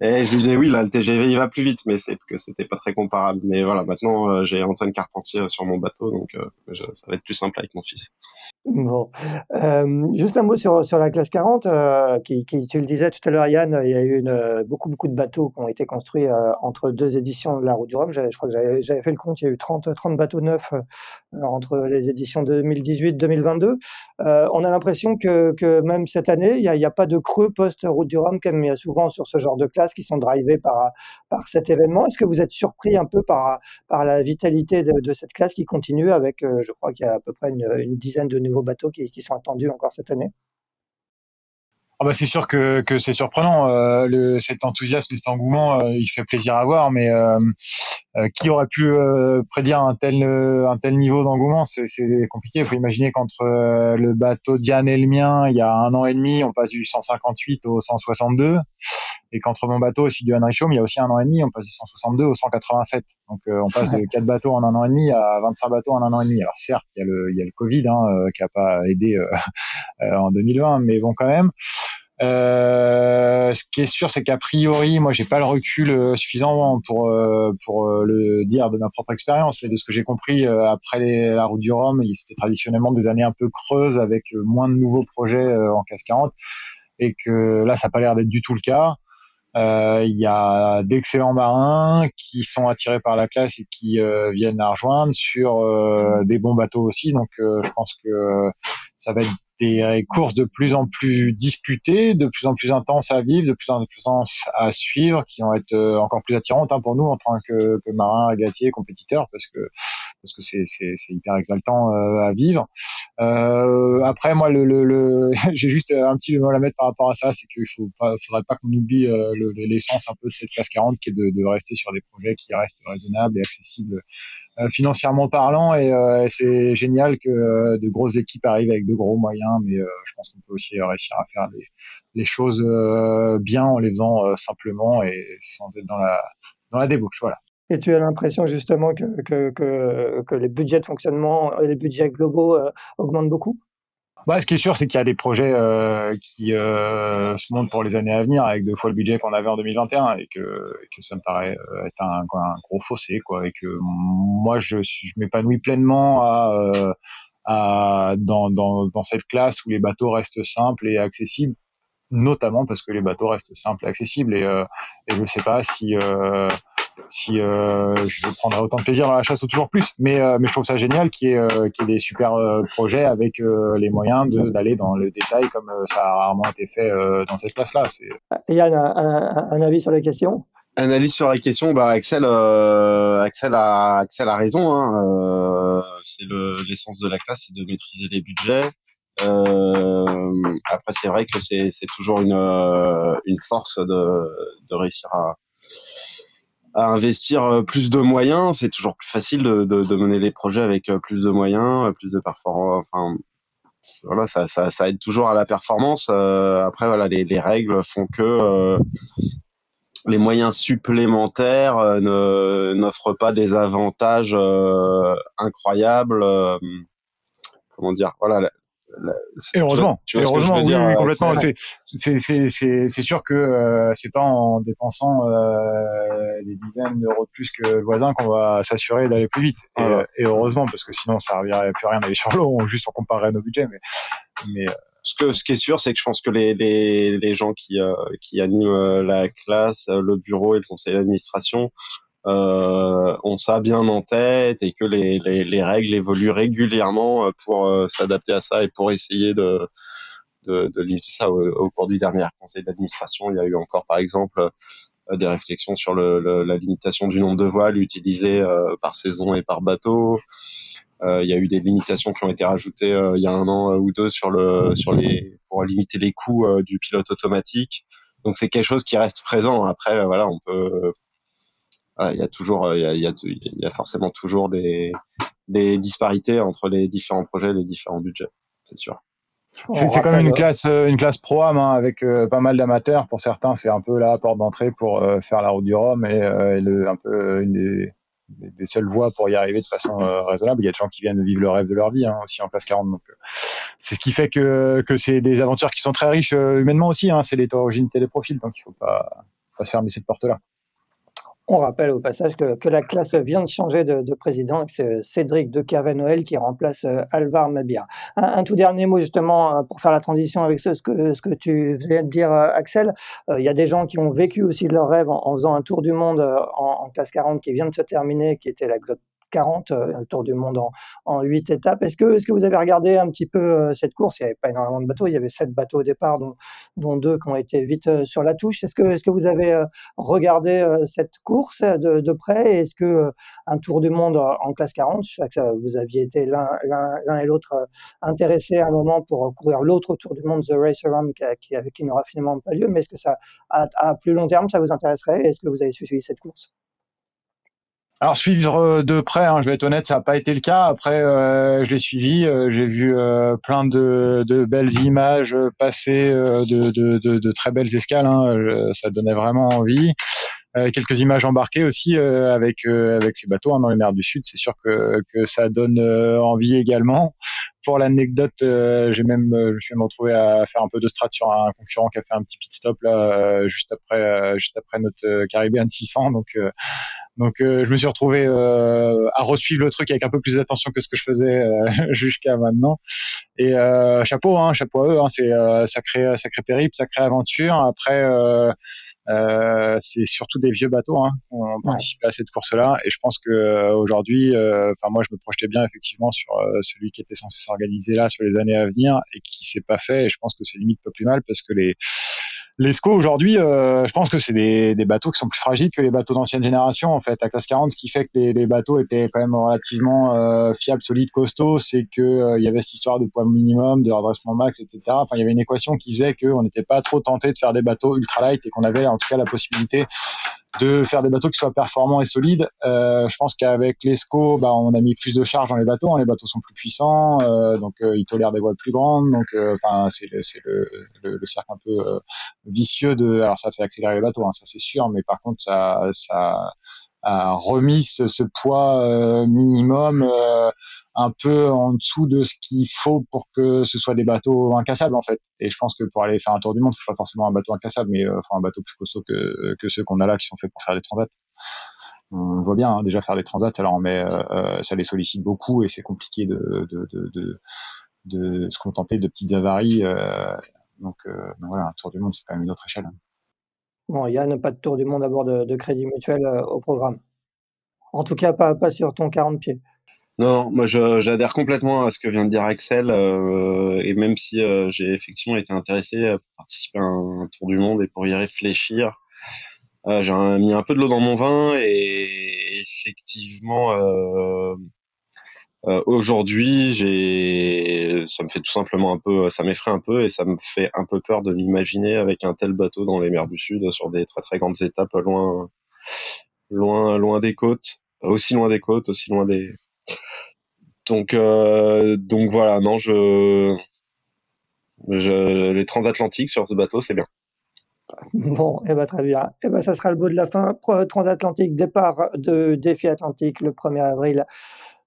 Et je lui disais oui, là le TGV il va plus vite, mais c'est que c'était pas très comparable. Mais voilà, maintenant j'ai Antoine Carpentier sur mon bateau, donc ça va être plus simple avec mon fils. Bon, euh, juste un mot sur, sur la classe 40, euh, qui, tu le disais tout à l'heure, Yann, il y a eu euh, beaucoup, beaucoup de bateaux qui ont été construits euh, entre deux éditions de la Route du Rhum. Je crois que j'avais fait le compte, il y a eu 30, 30 bateaux neufs euh, entre les éditions 2018-2022. on a l'impression que, que même cette année, il n'y a, a, pas de creux post-Route du Rhum, comme il y a souvent sur ce genre de classe, qui sont drivés par, par cet événement. Est-ce que vous êtes surpris un peu par, par la vitalité de, cette classe qui continue avec, je crois qu'il y a à peu près une, dizaine de nouveaux bateaux qui, sont attendus encore cette année? Ah bah c'est sûr que, que c'est surprenant. Euh, cet enthousiasme, cet engouement, euh, il fait plaisir à voir, mais euh, qui aurait pu prédire un tel, un tel niveau d'engouement? C'est compliqué. Il faut imaginer qu'entre le bateau Diane et le mien, il y a un an et demi, on passe du 158 au 162, et qu'entre mon bateau et celui du Henry il y a aussi un an et demi, on passe du 162 au 187. Donc on passe de <laughs> 4 bateaux en un an et demi à 25 bateaux en un an et demi. Alors certes, il y a le, il y a le Covid hein, qui a pas aidé <laughs> en 2020, mais bon quand même. Euh, ce qui est sûr, c'est qu'a priori, moi, j'ai pas le recul euh, suffisant pour euh, pour le dire de ma propre expérience, mais de ce que j'ai compris après la route du Rhum, c'était traditionnellement des années un peu creuses avec moins de nouveaux projets en classe 40, et que là, ça n'a pas l'air d'être du tout le cas. Il y a d'excellents marins qui sont attirés par la classe et qui viennent la rejoindre sur des bons bateaux aussi. Donc, je pense que ça va être des courses de plus en plus disputées, de plus en plus intenses à vivre, de plus en plus intenses à suivre, qui vont être euh, encore plus attirantes hein, pour nous en tant que, que marins, régatiers, compétiteurs, parce que parce que c'est hyper exaltant euh, à vivre. Euh, après, moi, le, le, <laughs> j'ai juste un petit mot à mettre par rapport à ça, c'est qu'il faut pas, faudrait pas qu'on oublie l'essence un peu de cette classe 40, qui est de, de rester sur des projets qui restent raisonnables et accessibles financièrement parlant. Et c'est génial que de grosses équipes arrivent avec de gros moyens mais euh, je pense qu'on peut aussi réussir à faire les, choses euh, bien en les faisant euh, simplement et sans être dans la, dans la débauche. Voilà. Et tu as l'impression justement que, que, les budgets de fonctionnement les budgets globaux augmentent beaucoup? Bah, ce qui est sûr, c'est qu'il y a des projets qui se montent pour les années à venir avec deux fois le budget qu'on avait en 2021 et que, ça me paraît être un, gros fossé. Quoi, et que moi, je, m'épanouis pleinement dans, dans, cette classe où les bateaux restent simples et accessibles notamment parce que les bateaux restent simples et accessibles et, euh, je ne sais pas si euh, si euh, je prendrai autant de plaisir dans la chasse ou toujours plus mais euh, mais je trouve ça génial qu'il y ait euh, qu'il y ait des super euh, projets avec les moyens d'aller dans le détail comme ça a rarement été fait dans cette classe là c'est Yann un, un, un avis sur la question? Analyse sur la question, bah Axel, euh, Axel a, Axel a raison. Hein, euh, c'est l'essence de la classe, c'est de maîtriser les budgets. Euh, après, c'est vrai que c'est toujours une, euh, une force de, de réussir à, à investir plus de moyens. C'est toujours plus facile de, mener les projets avec plus de moyens, plus de performance. Enfin, voilà, ça, aide toujours à la performance. Euh, après, voilà, les, les, règles font que euh, les moyens supplémentaires euh, n'offrent pas des avantages euh, incroyables. Euh, comment dire? Voilà. Heureusement, tu vois, heureusement, oui, dire, oui, complètement. C'est sûr que c'est pas en dépensant des dizaines d'euros de plus que le voisin qu'on va s'assurer d'aller plus vite. Et, heureusement, parce que sinon, ça servirait plus à rien d'aller sur l'eau. Juste on comparerait nos budgets, mais, mais ce, que, ce qui est sûr, c'est que je pense que les, les, les gens qui, euh, qui animent euh, la classe, euh, le bureau et le conseil d'administration euh, ont ça bien en tête et que les, les, les règles évoluent régulièrement pour s'adapter à ça et pour essayer de, limiter ça. Au, cours du dernier conseil d'administration, il y a eu encore, par exemple, des réflexions sur la limitation du nombre de voiles utilisées par saison et par bateau. Euh, il y a eu des limitations qui ont été rajoutées euh, il y a un an ou deux sur le sur les pour limiter les coûts euh, du pilote automatique. Donc c'est quelque chose qui reste présent. Après, voilà, on peut il y a toujours, il y a, y, a, y a, forcément toujours des, des disparités entre les différents projets, et les différents budgets, c'est sûr. C'est quand même une classe, une classe pro am hein, avec pas mal d'amateurs. Pour certains, c'est un peu la porte d'entrée pour faire la route du Rhum et, et le, un peu une des, des, seules voies pour y arriver de façon euh, raisonnable. Il y a des gens qui viennent vivre le rêve de leur vie hein, aussi en classe 40. Donc, euh, c'est ce qui fait que, que c'est des aventures qui sont très riches euh, humainement aussi. Hein, c'est l'hétérogénéité des profils, donc il faut pas, pas se fermer cette porte-là. On rappelle au passage que, la classe vient de changer de, président, c'est Cédric de Kervé-Noël qui remplace euh, Alvar Mabir. Un, tout dernier mot justement euh, pour faire la transition avec ce, que, ce que tu viens de dire, euh, Axel. Il y a des gens qui ont vécu aussi leur rêve en, faisant un tour du monde en, classe 40 qui vient de se terminer, qui était la Globe 40, un tour du monde en, en 8 étapes. Est-ce que, est-ce que vous avez regardé un petit peu cette course? Il n'y avait pas énormément de bateaux, il y avait 7 bateaux au départ, dont, dont deux qui ont été vite sur la touche. Est-ce que, est-ce que vous avez regardé cette course de, près? Est-ce que un tour du monde en classe 40, je sais que vous aviez été l'un, et l'autre intéressés à un moment pour courir l'autre tour du monde, The Race Around, qui, qui, n'aura finalement pas lieu, mais est-ce que ça, à plus long terme, ça vous intéresserait? Est-ce que vous avez suivi cette course? Alors suivre euh, de près, hein, je vais être honnête, ça n'a pas été le cas. Après, euh, je l'ai suivi, euh, j'ai vu plein de, belles images passer, de, très belles escales. Hein, ça donnait vraiment envie. quelques images embarquées aussi avec avec ces bateaux hein, dans les mers du Sud. C'est sûr que, que ça donne envie également. Pour l'anecdote, j'ai même je suis même retrouvé à faire un peu de strat sur un concurrent qui a fait un petit pit stop là juste après juste après notre Caribbean 600. Donc donc euh, je me suis retrouvé euh, à resuivre le truc avec un peu plus d'attention que ce que je faisais euh, <laughs> jusqu'à maintenant. Et chapeau, hein, chapeau à eux. Hein, c'est sacré, sacré périple, sacré aventure. Après, c'est surtout des vieux bateaux hein, qui ont participé à cette course-là. Et je pense que aujourd'hui, enfin moi, je me projetais bien effectivement sur celui qui était censé s'organiser là sur les années à venir et qui s'est pas fait. Et je pense que c'est limite pas plus mal parce que les SCO aujourd'hui, euh, je pense que c'est des, des, bateaux qui sont plus fragiles que les bateaux d'ancienne génération en fait. À classe 40, ce qui fait que les, les bateaux étaient quand même relativement euh, fiables, solides, costauds, c'est que euh, il y avait cette histoire de poids minimum, de redressement max, etc. Enfin, il y avait une équation qui faisait qu'on n'était pas trop tenté de faire des bateaux ultra light et qu'on avait en tout cas la possibilité de faire des bateaux qui soient performants et solides. Euh, je pense qu'avec l'ESCO, bah, on a mis plus de charge dans les bateaux. Hein. Les bateaux sont plus puissants, euh, donc euh, ils tolèrent des voiles plus grandes. Donc, euh, c'est le, le, le, le, cercle un peu euh, vicieux de. Alors, ça fait accélérer les bateaux, hein, ça c'est sûr, mais par contre, ça, ça remis ce, ce poids minimum un peu en dessous de ce qu'il faut pour que ce soit des bateaux incassables en fait. Et je pense que pour aller faire un tour du monde, faut pas forcément un bateau incassable, mais euh, enfin un bateau plus costaud que, que ceux qu'on a là qui sont faits pour faire des transats. On voit bien hein, déjà faire des transats, alors on met, euh, euh, ça les sollicite beaucoup et c'est compliqué de, de, de, de, se contenter de petites avaries. donc, voilà, un tour du monde c'est quand même une autre échelle. Bon, Yann, pas de tour du monde à bord de, de Crédit Mutuel au programme. En tout cas, pas, pas sur ton 40 pieds. Non, moi j'adhère complètement à ce que vient de dire Axel, euh, et même si euh, j'ai effectivement été intéressé à participer à un, tour du monde et pour y réfléchir, euh, j'ai mis un peu de l'eau dans mon vin et effectivement aujourd'hui j'ai, ça me fait tout simplement un peu, ça m'effraie un peu et ça me fait un peu peur de m'imaginer avec un tel bateau dans les mers du Sud sur des très très grandes étapes loin, loin, loin des côtes, aussi loin des côtes, aussi loin des donc, euh, donc voilà, non, je, les transatlantiques sur ce bateau, c'est bien. Bon, eh ben, très bien. Eh ben, ça sera le bout de la fin. Transatlantique, départ de défi atlantique le 1er avril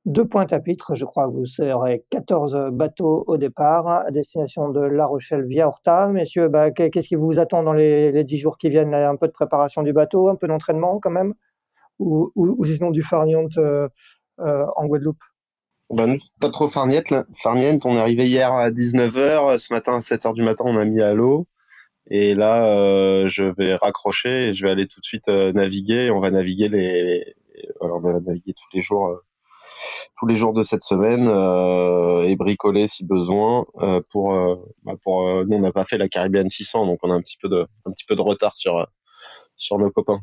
de Pointe-à-Pitre. Je crois que vous serez 14 bateaux au départ à destination de La Rochelle via Horta. Messieurs, bah, qu'est-ce qui vous attend dans les, les 10 jours qui viennent? Un peu de préparation du bateau, un peu d'entraînement quand même? Ou, ou, du farniente euh, euh, en Guadeloupe? Ben, pas trop farniente. Farniente, on est arrivé hier à 19h. Ce matin, à 7h du matin, on a mis à l'eau. Et là, euh, je vais raccrocher et je vais aller tout de suite euh, naviguer. On va naviguer les, on va naviguer tous les jours, euh, tous les jours de cette semaine et bricoler si besoin. pour, bah, pour, nous, on n'a pas fait la Caribbean 600, donc on a un petit peu de, un petit peu de retard sur, sur nos copains.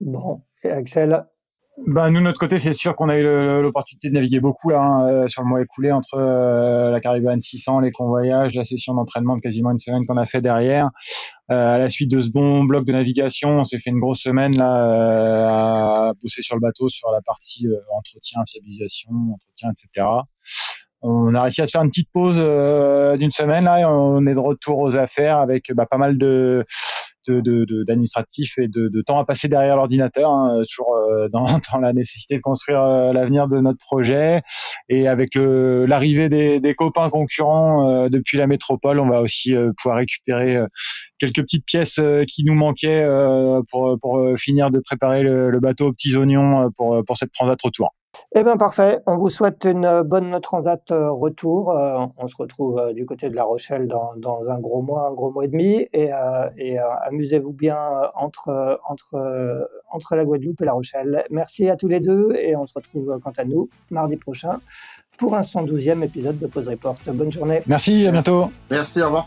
Bon, et Axel, ben, nous, notre côté, c'est sûr qu'on a eu l'opportunité de naviguer beaucoup là, hein, euh, sur le mois écoulé entre euh, la Caribbean 600, les convoyages, la session d'entraînement de quasiment une semaine qu'on a fait derrière. Euh, à la suite de ce bon bloc de navigation, on s'est fait une grosse semaine là à bosser sur le bateau, sur la partie entretien, fiabilisation, entretien, etc. On a réussi à se faire une petite pause d'une semaine là, et on est de retour aux affaires avec bah, pas mal de d'administratif et de, temps à passer derrière l'ordinateur, hein, toujours euh, dans, <laughs> dans, la nécessité de construire euh, l'avenir de notre projet. Et avec l'arrivée des, copains concurrents euh, depuis la métropole, on va aussi pouvoir récupérer quelques petites pièces qui nous manquaient pour, pour finir de préparer le, le, bateau aux petits oignons pour, pour cette transat retour. Eh bien, parfait. On vous souhaite une bonne transat euh, retour. Euh, on se retrouve euh, du côté de La Rochelle dans, dans, un gros mois, un gros mois et demi. Et, et amusez-vous bien entre, entre, entre la Guadeloupe et La Rochelle. Merci à tous les deux et on se retrouve quant à nous mardi prochain pour un 112e épisode de Pause Report. Bonne journée. Merci, à bientôt. Merci, au revoir.